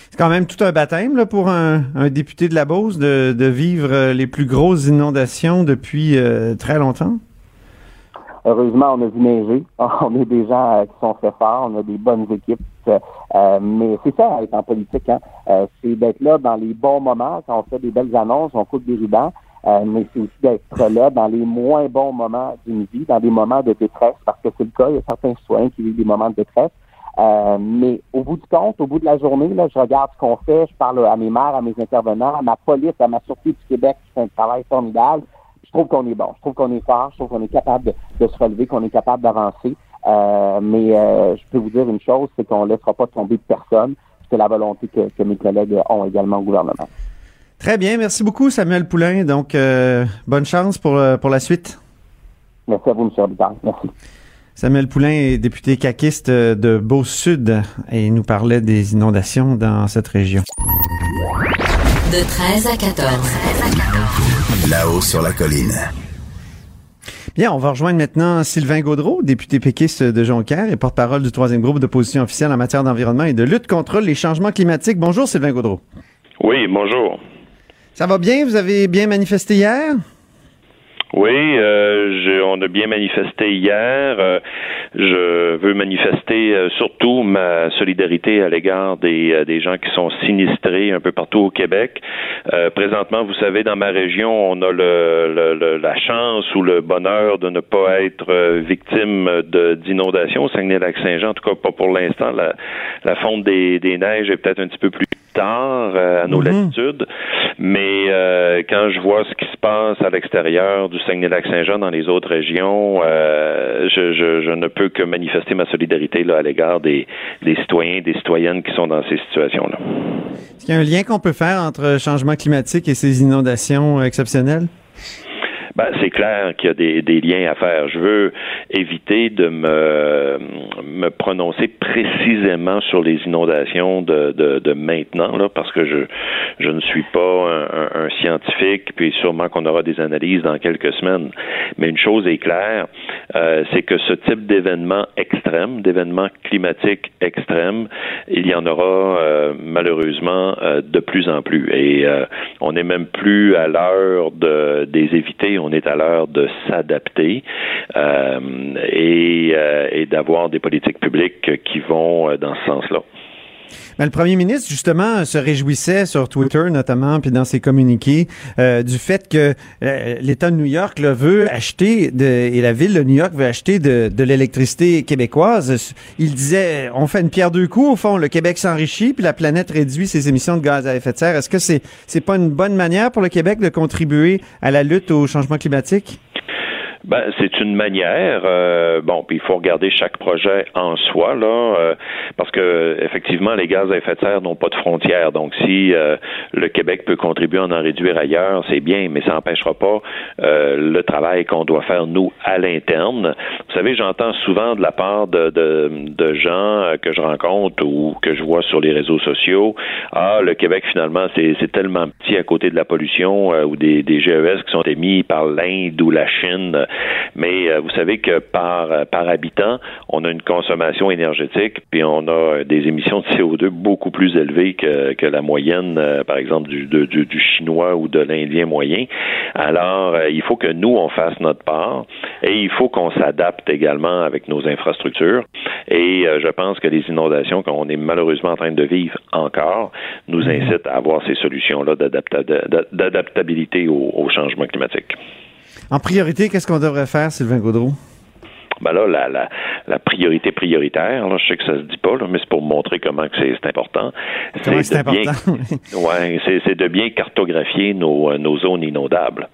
A: C'est quand même tout un baptême là, pour un, député de la Beauce de, vivre euh, les plus grosses inondations depuis euh, très longtemps?
I: Heureusement, on a vu neiger. *laughs* On a des gens euh, qui sont très forts. On a des bonnes équipes. Mais c'est ça, être en politique. Hein. C'est d'être là dans les bons moments, quand on fait des belles annonces, on coupe des rubans. Mais c'est aussi d'être là dans les moins bons moments d'une vie, dans des moments de détresse, parce que c'est le cas. Il y a certains citoyens qui vivent des moments de détresse. Euh, mais au bout du compte, au bout de la journée, là, je regarde ce qu'on fait, je parle à mes maires, à mes intervenants, à ma police, à ma sûreté du Québec qui fait un travail formidable. Je trouve qu'on est bon, je trouve qu'on est fort, je trouve qu'on est capable de, de se relever, qu'on est capable d'avancer. Euh, mais euh, je peux vous dire une chose, c'est qu'on ne laissera pas tomber de personne. C'est la volonté que, que mes collègues ont également au gouvernement.
A: Très bien, merci beaucoup Samuel Poulain. Donc, euh, bonne chance pour, euh, pour la suite.
I: Merci à vous, M. Robitaille. Merci.
A: Samuel Poulain est député caquiste de Beauce-Sud et il nous parlait des inondations dans cette région.
G: De 13 à 14.
H: Là-haut sur la colline.
A: Bien, on va rejoindre maintenant Sylvain Gaudreau, député péquiste de Jonquière et porte-parole du troisième groupe d'opposition officielle en matière d'environnement et de lutte contre les changements climatiques. Bonjour Sylvain Gaudreau.
J: Oui, bonjour.
A: Ça va bien? Vous avez bien manifesté hier?
J: Oui, euh, je- on a bien manifesté hier. Euh, je veux manifester euh, surtout ma solidarité à l'égard des, euh, des gens qui sont sinistrés un peu partout au Québec. Euh, présentement, vous savez, dans ma région, on a le, le- le- la chance ou le bonheur de ne pas être euh, victime d'inondations au Saguenay-Lac-Saint-Jean. En tout cas, pas pour l'instant. La, la fonte des, des neiges est peut-être un petit peu plus tard euh, à nos latitudes, mais euh, quand je vois ce qui se passe à l'extérieur du Saguenay-Lac-Saint-Jean dans les autres régions, euh, je, je, je ne peux que manifester ma solidarité là, à l'égard des, des citoyens et des citoyennes qui sont dans ces situations-là.
A: Est-ce qu'il y a un lien qu'on peut faire entre changement climatique et ces inondations exceptionnelles?
J: Ben, c'est clair qu'il y a des, des liens à faire. Je veux éviter de me, me prononcer précisément sur les inondations de, de, de maintenant, là, parce que je, je ne suis pas un, un- un scientifique, puis sûrement qu'on aura des analyses dans quelques semaines. Mais une chose est claire, euh, c'est que ce type d'événement extrême, d'événement climatique extrême, il y en aura euh, malheureusement euh, de plus en plus. Et euh, on n'est même plus à l'heure de des éviter, on est à l'heure de s'adapter euh, et, euh, et d'avoir des politiques publiques qui vont euh, dans ce sens-là.
A: Le premier ministre, justement, se réjouissait sur Twitter, notamment, puis dans ses communiqués, euh, du fait que euh, l'État de New York là, veut acheter, de, et la ville de New York veut acheter de, de l'électricité québécoise. Il disait, on fait une pierre deux coups, au fond, le Québec s'enrichit, puis la planète réduit ses émissions de gaz à effet de serre. Est-ce que c'est c'est pas une bonne manière pour le Québec de contribuer à la lutte au changement climatique?
J: Ben, c'est une manière. euh, bon, puis il faut regarder chaque projet en soi là, euh, parce que effectivement, les gaz à effet de serre n'ont pas de frontières. Donc, si euh, le Québec peut contribuer à en réduire ailleurs, c'est bien, mais ça n'empêchera pas euh, le travail qu'on doit faire nous à l'interne. Vous savez, j'entends souvent de la part de, de, de gens que je rencontre ou que je vois sur les réseaux sociaux, ah, le Québec finalement, c'est c'est tellement petit à côté de la pollution euh, ou des, des GES qui sont émis par l'Inde ou la Chine. Mais euh, vous savez que par, euh, par habitant, on a une consommation énergétique, puis on a euh, des émissions de CO2 beaucoup plus élevées que, que la moyenne, euh, par exemple, du, de- du, du chinois ou de l'indien moyen. Alors, euh, il faut que nous, on fasse notre part et il faut qu'on s'adapte également avec nos infrastructures. Et je pense que les inondations qu'on est malheureusement en train de vivre encore nous incitent à avoir ces solutions-là d'adapta- d'adaptabilité au, au changement climatique.
A: En priorité, qu'est-ce qu'on devrait faire, Sylvain Gaudreau?
J: Ben là, la, la, la priorité prioritaire, là, je sais que ça se dit pas, là, mais c'est pour montrer comment que c'est important.
A: C'est
J: de bien- *laughs* ouais, de bien cartographier nos, euh, nos zones inondables.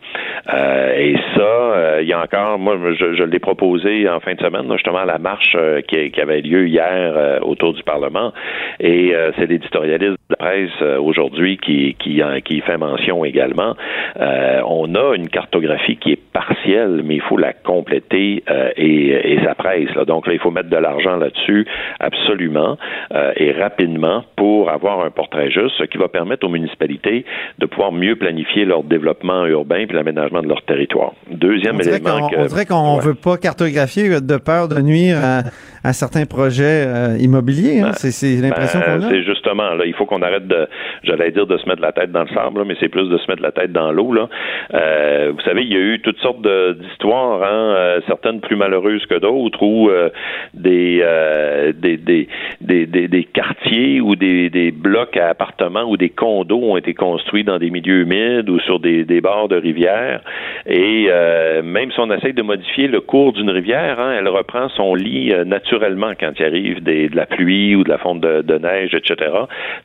J: Euh, et ça, euh, il y a encore, moi, je, je l'ai proposé en fin de semaine, là, justement, à la marche euh, qui, qui avait lieu hier autour du Parlement. Et c'est l'éditorialiste de la presse aujourd'hui qui, qui, fait mention également. On a une cartographie qui est partielle, mais il faut la compléter euh, et, et ça presse. Là. Donc là, il faut mettre de l'argent là-dessus absolument euh, et rapidement pour avoir un portrait juste, ce qui va permettre aux municipalités de pouvoir mieux planifier leur développement urbain puis l'aménagement de leur territoire. Deuxième
A: On
J: élément que
A: on dirait qu'on
J: Ouais.
A: veut pas cartographier de peur de nuire à, à certains projets euh, immobiliers. hein. C'est c'est l'impression
J: Ben,
A: qu'on a.
J: C'est justement là, il faut qu'on arrête de, j'allais dire de se mettre la tête dans le sable, là, mais c'est plus de se mettre la tête dans l'eau là. Euh, vous savez, il y a eu toutes sortes d'histoires, hein, euh, certaines plus malheureuses que d'autres, où euh, des, euh, des, des, des, des, des quartiers ou des, des blocs à appartements ou des condos ont été construits dans des milieux humides ou sur des, des bords de rivières. Et euh, même si on essaye de modifier le cours d'une rivière, hein, elle reprend son lit euh, naturellement quand il arrive de la pluie ou de la fonte de, neige, etc.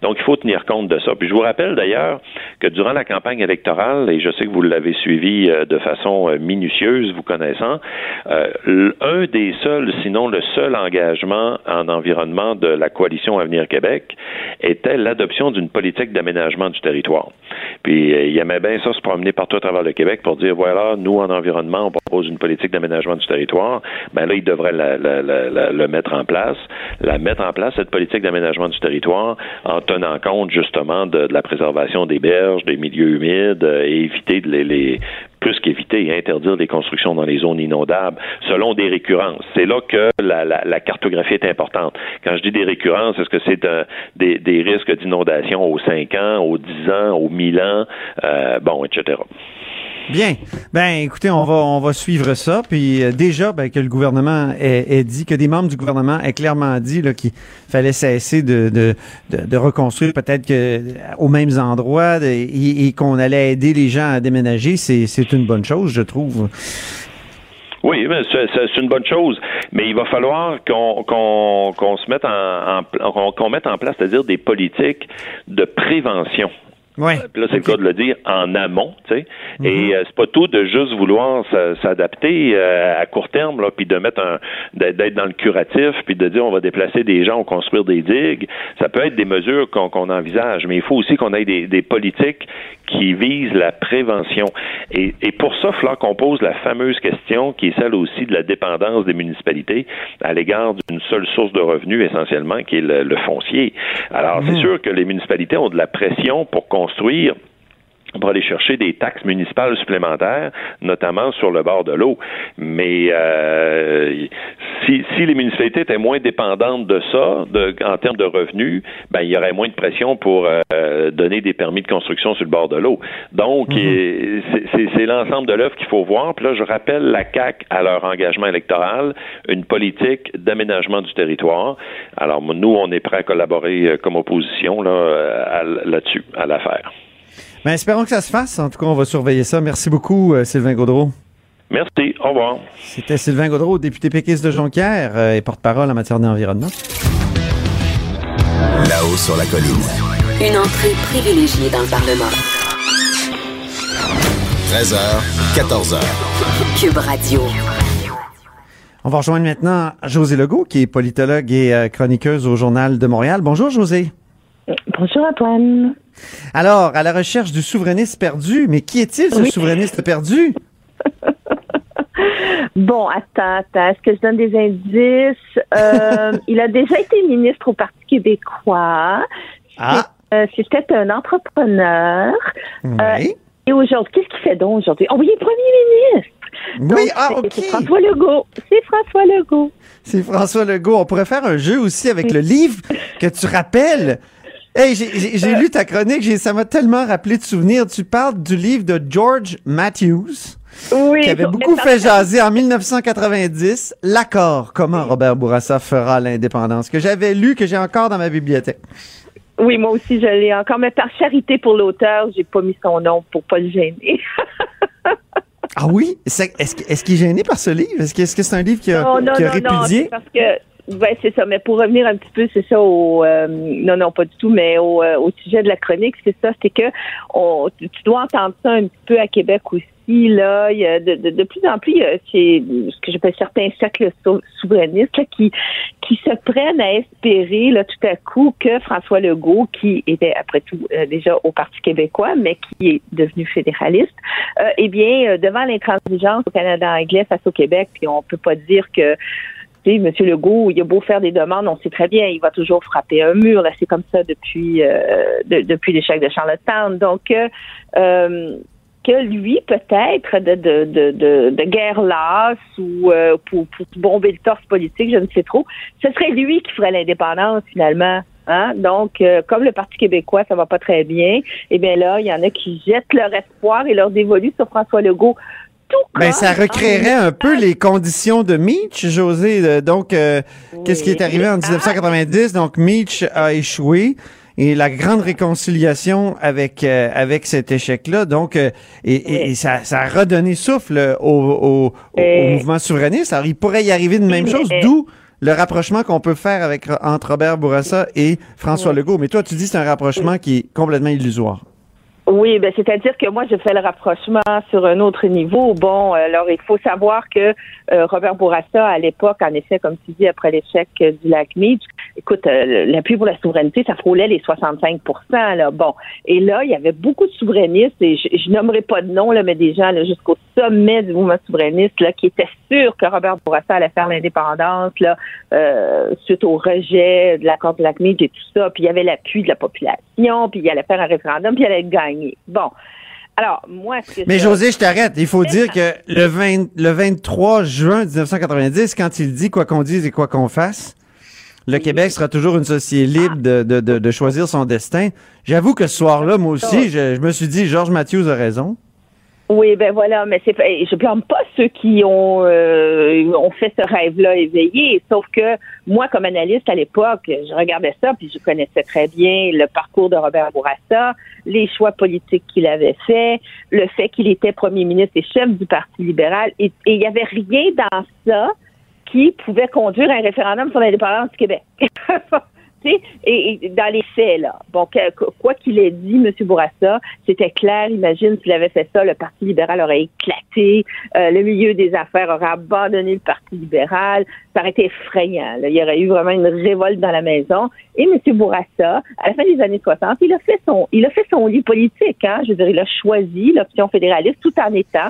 J: Donc, il faut tenir compte de ça. Puis je vous rappelle d'ailleurs que durant la campagne électorale, et je sais que vous l'avez suivi euh, de façon euh, minutieuse, vous connaissant, euh, un des seuls, sinon le seul engagement en environnement de la coalition Avenir Québec était l'adoption d'une politique d'aménagement du territoire. Puis il aimait bien ça se promener partout à travers le Québec pour dire voilà, nous en environnement, on propose une politique d'aménagement du territoire. Ben là, il devrait la- le mettre en place, la mettre en place cette politique d'aménagement du territoire en tenant compte justement de, la préservation des berges, des milieux humides euh, et éviter de les, plus qu'éviter, interdire les constructions dans les zones inondables selon des récurrences. C'est là que la, cartographie est importante. Quand je dis des récurrences, est-ce que c'est des, des risques d'inondation aux 5 ans, aux 10 ans, aux 1000 ans, euh, bon, etc.
A: Bien. Ben, écoutez, on va, on va suivre ça. Puis euh, déjà, ben, que le gouvernement ait, dit, que des membres du gouvernement aient clairement dit qu'il fallait cesser de, de, de, de reconstruire peut-être que euh, aux mêmes endroits et, et qu'on allait aider les gens à déménager, c'est, une bonne chose, je trouve.
J: Oui, c'est, une bonne chose, mais il va falloir qu'on, qu'on, qu'on se mette en, en- qu'on mette en place, c'est-à-dire des politiques de prévention
A: Ouais.
J: Puis là, c'est le cas de le dire en amont, tu sais.
A: Mhm.
J: Et euh, c'est pas tout de juste vouloir s'a- s'adapter euh, à court terme, là, puis de mettre un, d'être dans le curatif, puis de dire on va déplacer des gens ou construire des digues. Ça peut être des mesures qu'on qu'on envisage, mais il faut aussi qu'on ait des, des politiques qui visent la prévention. Et, et pour ça, il qu'on pose la fameuse question qui est celle aussi de la dépendance des municipalités à l'égard d'une seule source de revenus essentiellement, qui est le, le foncier. Alors, c'est sûr que les municipalités ont de la pression pour construire pour aller chercher des taxes municipales supplémentaires, notamment sur le bord de l'eau. Mais euh, si, si les municipalités étaient moins dépendantes de ça, de, en termes de revenus, ben il y aurait moins de pression pour euh, donner des permis de construction sur le bord de l'eau. Donc, euh, c'est- l'ensemble de l'œuvre qu'il faut voir. Puis là, je rappelle la CAC à leur engagement électoral, une politique d'aménagement du territoire. Alors, nous, on est prêts à collaborer euh, comme opposition là, euh, à- là-dessus, à l'affaire.
A: Ben, espérons que ça se fasse. En tout cas, on va surveiller ça. Merci beaucoup, euh, Sylvain Gaudreau.
J: Merci. Au revoir.
A: C'était Sylvain Gaudreau, député péquiste de Jonquière euh, et porte-parole en matière d'environnement.
H: Là-haut sur la colline.
G: Une entrée privilégiée dans le Parlement.
H: 13h, 14h.
G: Cube Radio.
A: On va rejoindre maintenant José Legault, qui est politologue et euh, chroniqueuse au Journal de Montréal. Bonjour, José.
K: Bonjour Antoine.
A: Alors, à la recherche du souverainiste perdu, mais qui est-il, ce
K: Oui.
A: souverainiste perdu? *laughs*
K: Bon, attends, attends. Est-ce que je donne des indices? Euh, il a déjà été ministre au Parti québécois.
A: Ah.
K: Euh, C'était un entrepreneur. Euh, et aujourd'hui, qu'est-ce qu'il fait donc aujourd'hui? Oh oui, il est premier ministre.
A: Oui, ah, OK.
K: C'est François Legault. C'est François Legault.
A: C'est François Legault. On pourrait faire un jeu aussi avec le livre que tu rappelles. Hey, j'ai- lu ta chronique, ça m'a tellement rappelé de souvenirs. Tu parles du livre de George Matthews,
K: Oui.
A: qui avait beaucoup fait jaser en 1990, L'accord, comment Robert Bourassa fera l'indépendance, que j'avais lu, que j'ai encore dans ma bibliothèque.
K: Oui, moi aussi, je l'ai encore. Mais par charité pour l'auteur, j'ai pas mis son nom pour pas le gêner. *laughs*
A: Ah oui? Est-ce qu'il est gêné par ce livre? Est-ce que c'est un livre qui a,
K: Non, non,
A: qui a
K: non,
A: répudié?
K: c'est parce que ben, c'est ça. Mais pour revenir un petit peu, c'est ça au euh, non, non, pas du tout, mais au, euh, au sujet de la chronique, c'est ça, c'est que on, tu dois entendre ça un petit peu à Québec aussi. Là, il y a de, de, de plus en plus, il y a c'est ce que j'appelle certains cercles sou- souverainistes là, qui qui se prennent à espérer là tout à coup que François Legault, qui était après tout euh, déjà au Parti québécois, mais qui est devenu fédéraliste, euh, eh bien, euh, devant l'intransigeance au Canada anglais face au Québec, puis on peut pas dire que sais, M. Legault, il a beau faire des demandes, on sait très bien, il va toujours frapper un mur. C'est comme ça depuis euh, de- depuis l'échec de Charlottetown. Donc, euh, euh, que lui, peut-être, de, guerre lasse ou pour, bomber le torse politique, je ne sais trop, ce serait lui qui ferait l'indépendance, finalement. Hein? Donc, comme le Parti québécois, ça va pas très bien, eh bien là, il y en a qui jettent leur espoir et leur dévolu sur François Legault. Tout
A: Ben, ça recréerait un peu les conditions de Meach, José. Euh, Donc, euh, qu'est-ce qui est arrivé en 1990? Donc, Meach a échoué. Et la grande réconciliation avec euh, avec cet échec-là, donc euh, et, et- et ça, ça a redonné souffle au, au, au- mouvement souverainiste. Alors, il pourrait y arriver de même chose, d'où le rapprochement qu'on peut faire avec entre Robert Bourassa et François Legault. Mais toi, tu dis que c'est un rapprochement qui est complètement illusoire.
K: Oui, ben c'est-à-dire que moi, je fais le rapprochement sur un autre niveau. Bon, alors il faut savoir que euh, Robert Bourassa, à l'époque, en effet, comme tu dis, après l'échec du lac écoute, euh, l'appui pour la souveraineté, ça frôlait les 65 là. Bon, et là, il y avait beaucoup de souverainistes, et je, je nommerai pas de nom, là, mais des gens jusqu'au sommet du mouvement souverainiste là, qui étaient sûrs que Robert Bourassa allait faire l'indépendance là, euh, suite au rejet de l'accord de et tout ça. Puis il y avait l'appui de la population, puis il allait faire un référendum, puis il allait gagner. Bon. Alors, moi, ce que
A: Mais José, je t'arrête. Il faut dire que le, 20 le 23 juin 1990, quand il dit quoi qu'on dise et quoi qu'on fasse, le Québec sera toujours une société libre de, de, de, de choisir son destin. J'avoue que ce soir-là, moi aussi, je, je me suis dit, Georges Matthews a raison.
K: Oui, ben voilà, mais c'est je blâme pas ceux qui ont euh, ont fait ce rêve-là éveillé, sauf que moi, comme analyste à l'époque, je regardais ça, puis je connaissais très bien le parcours de Robert Bourassa, les choix politiques qu'il avait fait, le fait qu'il était premier ministre et chef du Parti libéral, et et il y avait rien dans ça qui pouvait conduire un référendum sur l'indépendance du Québec. *laughs* Et, et dans les faits, là, bon, que- quoi qu'il ait dit, M. Bourassa, c'était clair. Imagine s'il avait fait ça, le Parti libéral aurait éclaté, euh, le milieu des affaires aurait abandonné le Parti libéral. Ça aurait été effrayant. là. Il y aurait eu vraiment une révolte dans la maison. Et M. Bourassa, à la fin des années 60, il a fait son, il a fait son lit politique. Hein? Je veux dire, il a choisi l'option fédéraliste tout en étant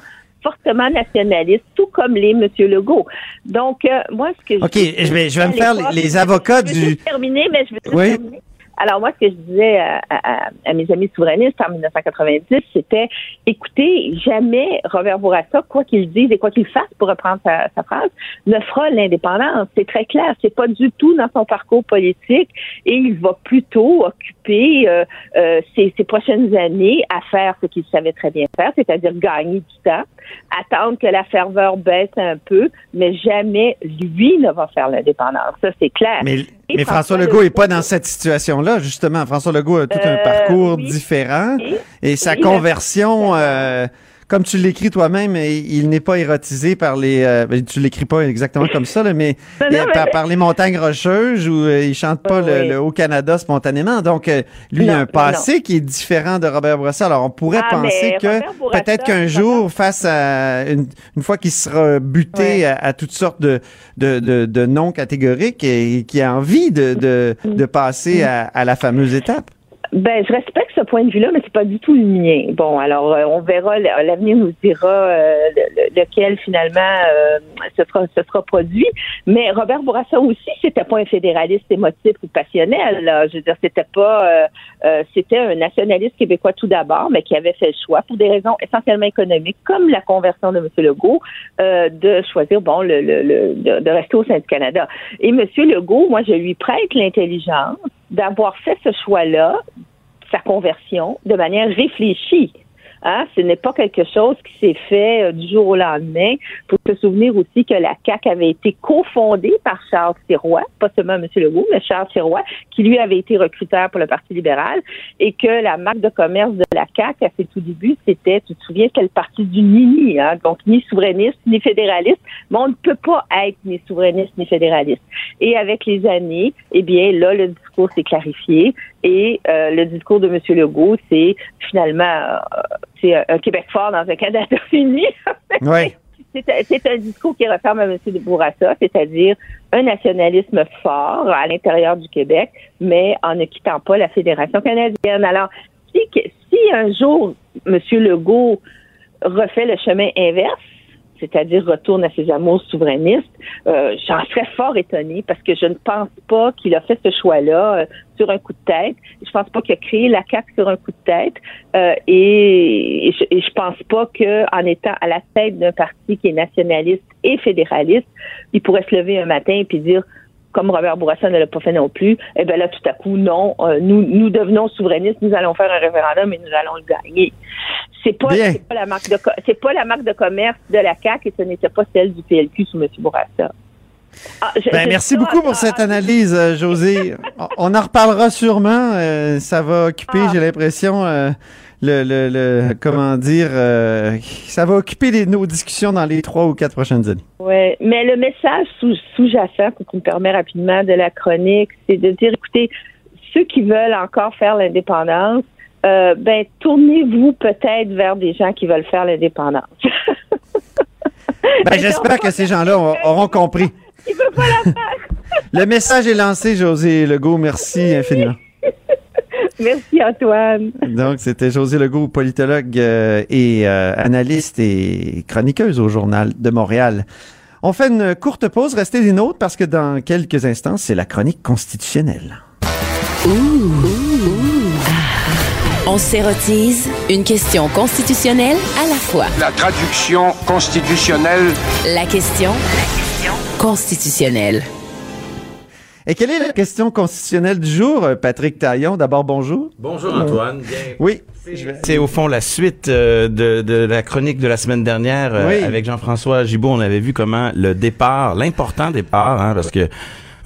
K: fortement nationaliste, tout comme les M. Legault. Donc, euh, moi, ce que
A: OK,
K: je,
A: vais, je vais me faire les, avocats
K: je veux
A: du...
K: terminer, mais je veux
A: Oui.
K: terminer. Alors, moi, ce que je disais à, à- à mes amis souverainistes en 1990, c'était, écoutez, jamais Robert Bourassa, quoi qu'il dise et quoi qu'il fasse, pour reprendre sa, sa phrase, ne fera l'indépendance. C'est très clair. C'est pas du tout dans son parcours politique et il va plutôt occuper euh, euh, ses, ses prochaines années à faire ce qu'il savait très bien faire, c'est-à-dire gagner du temps, attendre que la ferveur baisse un peu, mais jamais lui ne va faire l'indépendance. Ça, c'est clair.
A: Mais, mais François Legault n'est pas dans cette situation-là, justement. François Legault a tout un
K: Euh,
A: parcours
K: oui.
A: différent et sa conversion, euh, comme tu l'écris toi-même, il n'est pas érotisé par les... euh, ben, tu l'écris pas exactement comme ça, là, mais, *laughs*
K: Non, non, mais-
A: par, par les montagnes rocheuses où euh, il chante pas le,
K: oui.
A: le Haut-Canada spontanément. Donc, euh, lui, il a un passé qui est différent de Robert Bourassa. Alors, on pourrait
K: Ah,
A: penser que peut-être qu'un jour, face à une, une fois qu'il sera buté à, à toutes sortes de, de, de, de noms catégoriques et qui a envie de, de, de passer à, à la fameuse étape.
K: Ben, je respecte ce point de vue-là, mais c'est pas du tout le mien. Bon, alors euh, on verra, l- l'avenir nous dira euh, le- le- lequel finalement euh, se sera se sera produit. Mais Robert Bourassa aussi, c'était pas un fédéraliste émotif ou passionnel. Là. Je veux dire, c'était pas, euh, euh, c'était un nationaliste québécois tout d'abord, mais qui avait fait le choix pour des raisons essentiellement économiques, comme la conversion de M. Legault, euh, de choisir bon le, le, le- de, de rester au sein du Canada. Et M. Legault, moi, je lui prête l'intelligence d'avoir fait ce choix-là, sa conversion, de manière réfléchie. Hein, ce n'est pas quelque chose qui s'est fait euh, du jour au lendemain. Il faut se souvenir aussi que la CAQ avait été cofondée par Charles Sirois, pas seulement M. Legault, mais Charles Sirois, qui lui avait été recruteur pour le Parti libéral, et que la marque de commerce de la CAQ à ses tout débuts, c'était, tu te souviens, c'était le parti du nini, hein, donc ni souverainiste, ni fédéraliste, mais on ne peut pas être ni souverainiste, ni fédéraliste. Et avec les années, eh bien, là, le discours s'est clarifié, et euh, le discours de M. Legault, c'est finalement euh, c'est un Québec fort dans un Canada. *laughs*
A: Ouais.
K: C'est un- discours qui ressemble à M. de Bourassa, c'est-à-dire un nationalisme fort à l'intérieur du Québec, mais en ne quittant pas la Fédération canadienne. Alors, si, si un jour M. Legault refait le chemin inverse, c'est-à-dire retourne à ses amours souverainistes, euh, j'en serais fort étonnée parce que je ne pense pas qu'il a fait ce choix-là euh, sur un coup de tête. Je pense pas qu'il a créé la CAQ sur un coup de tête euh, et, je, et je pense pas que en étant à la tête d'un parti qui est nationaliste et fédéraliste, il pourrait se lever un matin et puis dire comme Robert Bourassa ne l'a pas fait non plus, eh bien là, tout à coup, non, euh, nous, nous devenons souverainistes, nous allons faire un référendum et nous allons le gagner. C'est pas, pas la marque de, c'est pas la marque de commerce de la CAQ et ce n'était pas celle du PLQ sous M. Bourassa. Ah, je-
A: Ben,
K: je-
A: merci beaucoup pour cette analyse, euh, José. *laughs* On- en reparlera sûrement. euh, ça va occuper,
K: Ah.
A: j'ai l'impression, le, le, le- comment dire, euh, ça va occuper les- nos discussions dans les trois ou quatre prochaines années.
K: Ouais, mais le message sous- sous-jacent, pour qu'on me permet rapidement de la chronique, c'est de dire, écoutez, ceux qui veulent encore faire l'indépendance, euh, ben tournez-vous peut-être vers des gens qui veulent faire l'indépendance. *laughs*
A: Ben, j'espère que ces gens-là auront- auront compris. *laughs*
K: Il veut pas la faire.
A: Le message est lancé, José Legault. Merci infiniment.
K: Merci Antoine.
A: Donc, c'était José Legault, politologue euh, et euh, analyste et chroniqueuse au Journal de Montréal. On fait une courte pause, restez des nôtres parce que dans quelques instants, c'est la chronique constitutionnelle.
G: On s'érotise une question constitutionnelle à la fois.
L: La traduction constitutionnelle.
G: La question constitutionnelle.
A: Et quelle est la question constitutionnelle du jour, euh, Patrick Taillon? D'abord, bonjour.
M: Bonjour Antoine. Bien.
A: Oui.
M: C'est au fond la suite euh, de, de la chronique de la semaine dernière euh,
A: Oui.
M: avec Jean-François Gibault. On avait vu comment le départ, l'important départ, hein, parce que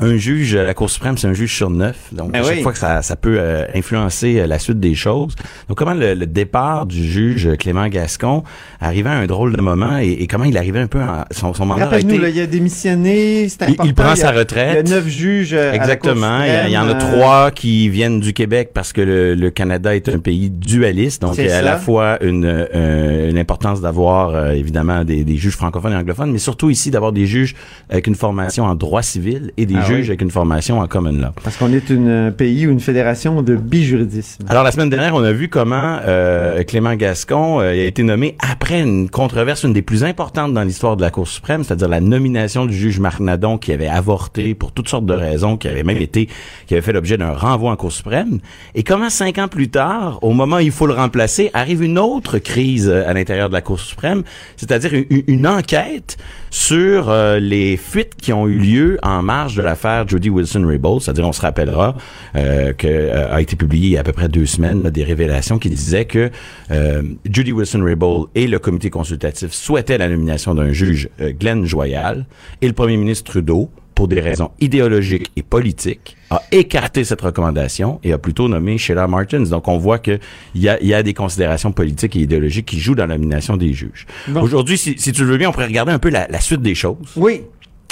M: un juge à la Cour suprême, c'est un juge sur neuf. Donc,
A: Ben
M: à chaque
A: oui.
M: fois que ça, ça peut euh, influencer euh, la suite des choses. Donc, comment le, le départ du juge Clément Gascon arrivait à un drôle de moment et, et comment il arrivait un peu en, son, son mandat a été...
A: là, il a démissionné, c'est
M: Il- il prend
A: a-
M: sa retraite.
A: Il y a neuf juges euh, à la Cour
M: Exactement. Il y, a- il y en a
A: euh,
M: trois qui viennent du Québec parce que le, le Canada est un pays dualiste. Donc, il
A: C'est
M: y a à la fois une, euh, une importance d'avoir euh, évidemment des, des juges francophones et anglophones, mais surtout ici d'avoir des juges avec une formation en droit civil et des
A: Ah
M: juges
A: oui.
M: avec une formation en common law.
A: Parce qu'on est un pays ou une fédération de bijuridisme.
M: Alors la semaine dernière, on a vu comment euh, Clément Gascon euh, a été nommé après une controverse, une des plus importantes dans l'histoire de la Cour suprême, c'est-à-dire la nomination du juge Marc Nadon qui avait avorté pour toutes sortes de raisons, qui avait même été, qui avait fait l'objet d'un renvoi en Cour suprême. Et comment cinq ans plus tard, au moment où il faut le remplacer, arrive une autre crise euh, à l'intérieur de la Cour suprême, c'est-à-dire une, une enquête sur euh, les fuites qui ont eu lieu en marge de l'affaire Jody Wilson-Raybould, c'est-à-dire on se rappellera euh, que euh, a été publié il y a à peu près deux semaines là, des révélations qui disaient que euh, Judy Wilson-Raybould et le comité consultatif souhaitaient la nomination d'un juge Glenn Joyal et le premier ministre Trudeau pour des raisons idéologiques et politiques, a écarté cette recommandation et a plutôt nommé Sheila Martins. Donc, on voit que il y a, y a des considérations politiques et idéologiques qui jouent dans la nomination des juges.
A: Bon.
M: Aujourd'hui, si, si tu le veux bien, on pourrait regarder un peu la, la suite des choses.
A: Oui.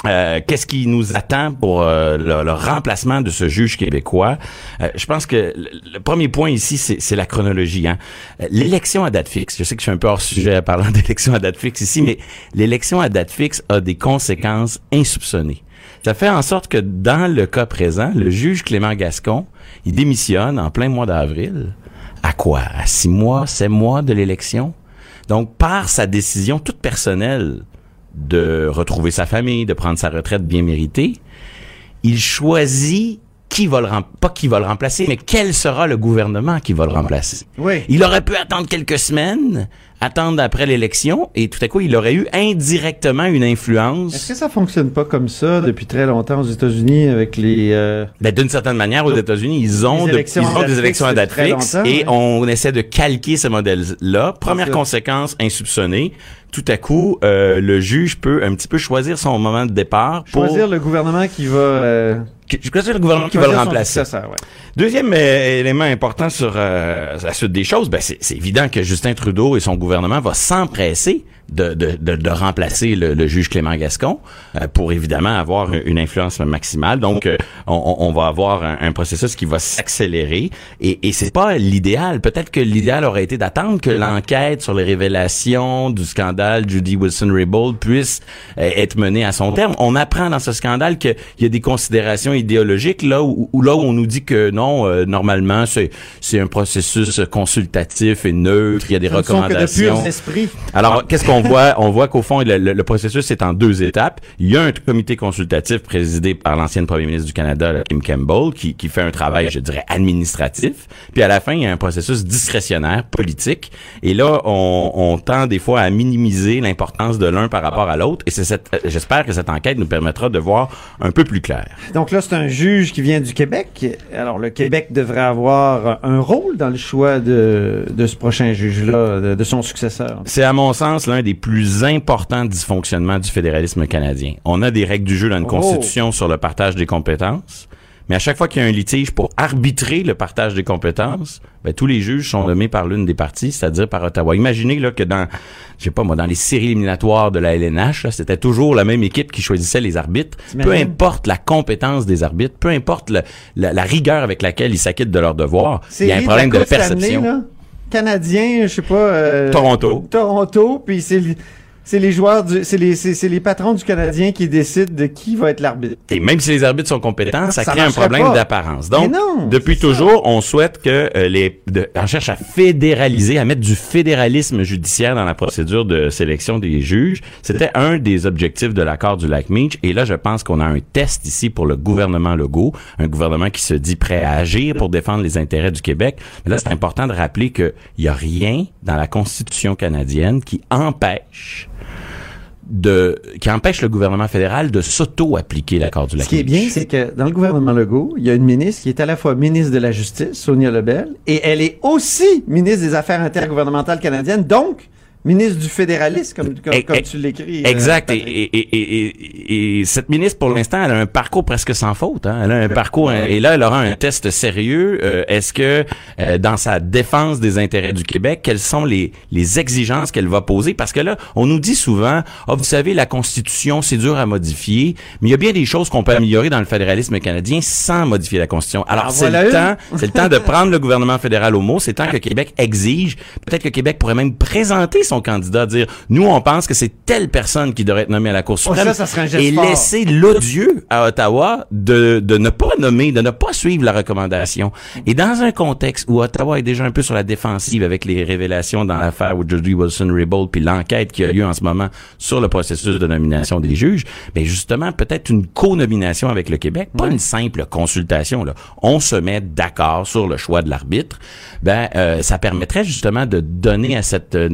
M: Euh, Qu'est-ce qui nous attend pour euh, le, le remplacement de ce juge québécois? Euh, Je pense que le, premier point ici, c'est c'est la chronologie. Hein. Euh, L'élection à date fixe. Je sais que je suis un peu hors sujet en parlant *laughs* d'élection à date fixe ici, mais l'élection à date fixe a des conséquences insoupçonnées. Ça fait en sorte que dans le cas présent, le juge Clément Gascon, il démissionne en plein mois d'avril. À quoi? À six mois, sept mois de l'élection? Donc, par sa décision toute personnelle de retrouver sa famille, de prendre sa retraite bien méritée, il choisit qui va le rem- pas qui va le remplacer, mais quel sera le gouvernement qui va le remplacer.
A: Oui.
M: Il aurait pu attendre quelques semaines, attendre après l'élection, et tout à coup, il aurait eu indirectement une influence.
A: Est-ce que ça fonctionne pas comme ça depuis très longtemps aux États-Unis avec les... euh,
M: Ben, d'une certaine manière, aux États-Unis, ils ont, de- ils ont des élections à date fixe et on essaie de calquer ce modèle-là. Première conséquence insoupçonnée, tout à coup, euh, le juge peut un petit peu choisir son moment de départ pour
A: Choisir le gouvernement qui va... euh,
M: le gouvernement qui va le remplacer.
A: ouais.
M: Deuxième euh, élément important sur euh, la suite des choses, ben c'est évident que Justin Trudeau et son gouvernement vont s'empresser de, de, de, de remplacer le, le juge Clément Gascon euh, pour évidemment avoir une influence maximale. Donc, euh, on, on va avoir un, un processus qui va s'accélérer et, et c'est pas l'idéal. Peut-être que l'idéal aurait été d'attendre que l'enquête sur les révélations du scandale Judy Wilson-Raybould puisse euh, être menée à son terme. On apprend dans ce scandale qu'il y a des considérations idéologiques là où, où là où on nous dit que non, euh, normalement c'est c'est un processus consultatif et neutre. Il y a des recommandations. Alors, qu'est-ce qu'on voit? On voit qu'au fond, le, le- le processus est en deux étapes. Il y a un comité consultatif présidé par l'ancienne première ministre du Canada, là, Kim Campbell, qui, qui fait un travail, je dirais, administratif. Puis à la fin, il y a un processus discrétionnaire, politique. Et là, on, on tend des fois à minimiser l'importance de l'un par rapport à l'autre. Et c'est cette, euh, j'espère que cette enquête nous permettra de voir un peu plus clair.
A: Donc là, c'est un juge qui vient du Québec. Alors, le Québec devrait avoir un rôle dans le choix de, de ce prochain juge-là, de, de son successeur.
M: C'est à mon sens l'un des plus importants dysfonctionnements du fédéralisme canadien. On a des règles du jeu dans une
A: Oh.
M: constitution sur le partage des compétences, mais à chaque fois qu'il y a un litige pour arbitrer le partage des compétences, ben, tous les juges sont nommés par l'une des parties, c'est-à-dire par Ottawa. Imaginez là que dans, je sais pas moi, dans les séries éliminatoires de la LNH, c'était toujours la même équipe qui choisissait les arbitres. Peu importe la compétence des arbitres, peu importe le- la, la rigueur avec laquelle ils s'acquittent de leurs devoirs, il y a un problème de perception.
A: Canadien, je sais pas. euh,
M: Toronto.
A: Toronto, puis c'est c'est les joueurs, du- c'est les, c'est c'est les patrons du Canadien qui décident de qui va être l'arbitre.
M: Et même si les arbitres sont compétents, ça,
A: Ça
M: crée un problème d'apparence. Donc,
A: non,
M: depuis toujours, on souhaite que euh, les, de- on cherche à fédéraliser, à mettre du fédéralisme judiciaire dans la procédure de sélection des juges. C'était un des objectifs de l'accord du lac Meach. Et là, je pense qu'on a un test ici pour le gouvernement Legault, un gouvernement qui se dit prêt à agir pour défendre les intérêts du Québec. Mais là, c'est important de rappeler qu'il y a rien dans la Constitution canadienne qui empêche de qui empêche le gouvernement fédéral de s'auto-appliquer l'accord du lac
A: Ce qui est bien, c'est que dans le gouvernement Legault, il y a une ministre qui est à la fois ministre de la Justice, Sonia Lebel, et elle est aussi ministre des Affaires intergouvernementales canadiennes. Donc, Ministre du fédéralisme, comme, comme,
M: Et-
A: comme
M: et-
A: tu l'écris. euh,
M: Exact. Et,
A: Patrick.
M: et, et, et, et cette ministre, pour l'instant, elle a un parcours presque sans faute. Hein. Elle a un parcours, et là, elle aura un test sérieux. Euh, Est-ce que, euh, dans sa défense des intérêts du Québec, quelles sont les, les exigences qu'elle va poser? Parce que là, on nous dit souvent, ah, vous savez, la Constitution, c'est dur à modifier, mais il y a bien des choses qu'on peut améliorer dans le fédéralisme canadien sans modifier la Constitution. Alors,
A: Ah,
M: c'est
A: voilà
M: le temps, c'est le temps de prendre le gouvernement fédéral au mot. C'est temps que Québec exige. Peut-être que Québec pourrait même présenter son candidat, dire nous on pense que c'est telle personne qui devrait être nommée à la Cour
A: Oh,
M: suprême
A: ça, ça
M: et
A: fort.
M: laisser l'odieux à Ottawa de, de ne pas nommer, de ne pas suivre la recommandation. Et dans un contexte où Ottawa est déjà un peu sur la défensive avec les révélations dans l'affaire Woodrow Wilson-Raybould puis l'enquête qui a lieu en ce moment sur le processus de nomination des juges, ben justement peut-être une co-nomination avec le Québec, pas une simple consultation là. On se met d'accord sur le choix de l'arbitre. Ben euh, ça permettrait justement de donner à cette euh,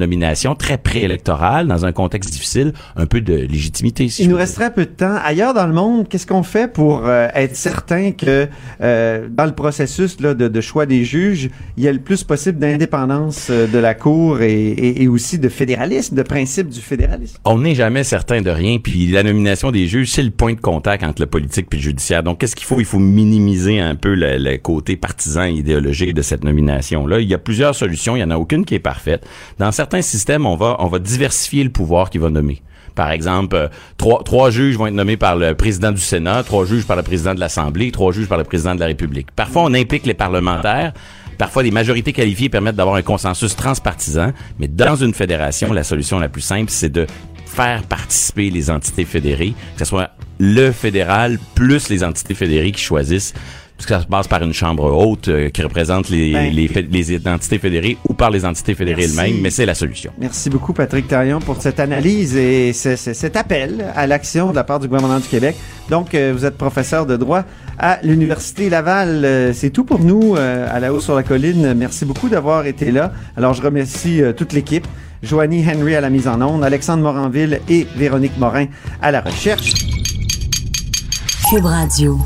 M: très préélectorale dans un contexte difficile un peu de légitimité. Si
A: Il nous resterait un peu de temps. Ailleurs dans le monde, qu'est-ce qu'on fait pour euh, être certain que euh, dans le processus là, de, de choix des juges, il y a le plus possible d'indépendance euh, de la Cour et, et- et aussi de fédéralisme, de principe du fédéralisme?
M: On n'est jamais certain de rien, puis la nomination des juges, c'est le point de contact entre le politique et le judiciaire. Donc, qu'est-ce qu'il faut? Il faut minimiser un peu le, le côté partisan et idéologique de cette nomination-là. Il y a plusieurs solutions, il n'y en a aucune qui est parfaite. Dans certains systèmes, on va, on va diversifier le pouvoir qui va nommer. Par exemple, euh, trois, trois juges vont être nommés par le président du Sénat, trois juges par le président de l'Assemblée, trois juges par le président de la République. Parfois, on implique les parlementaires. Parfois, les majorités qualifiées permettent d'avoir un consensus transpartisan, mais dans une fédération, la solution la plus simple, c'est de faire participer les entités fédérées, que ce soit le fédéral plus les entités fédérées qui choisissent parce que ça se passe par une chambre haute euh, qui représente les,
A: Ben.
M: les, fé- les entités fédérées ou par les entités fédérées elles-mêmes, mais c'est la solution.
A: Merci beaucoup, Patrick Tarion, pour cette analyse et ce- ce- cet appel à l'action de la part du gouvernement du Québec. Donc, euh, vous êtes professeur de droit à l'Université Laval. Euh, C'est tout pour nous euh, à la haut sur la colline. Merci beaucoup d'avoir été là. Alors, je remercie euh, toute l'équipe. Joanie Henry à la mise en onde, Alexandre Moranville et Véronique Morin à la recherche.
G: Cube Radio.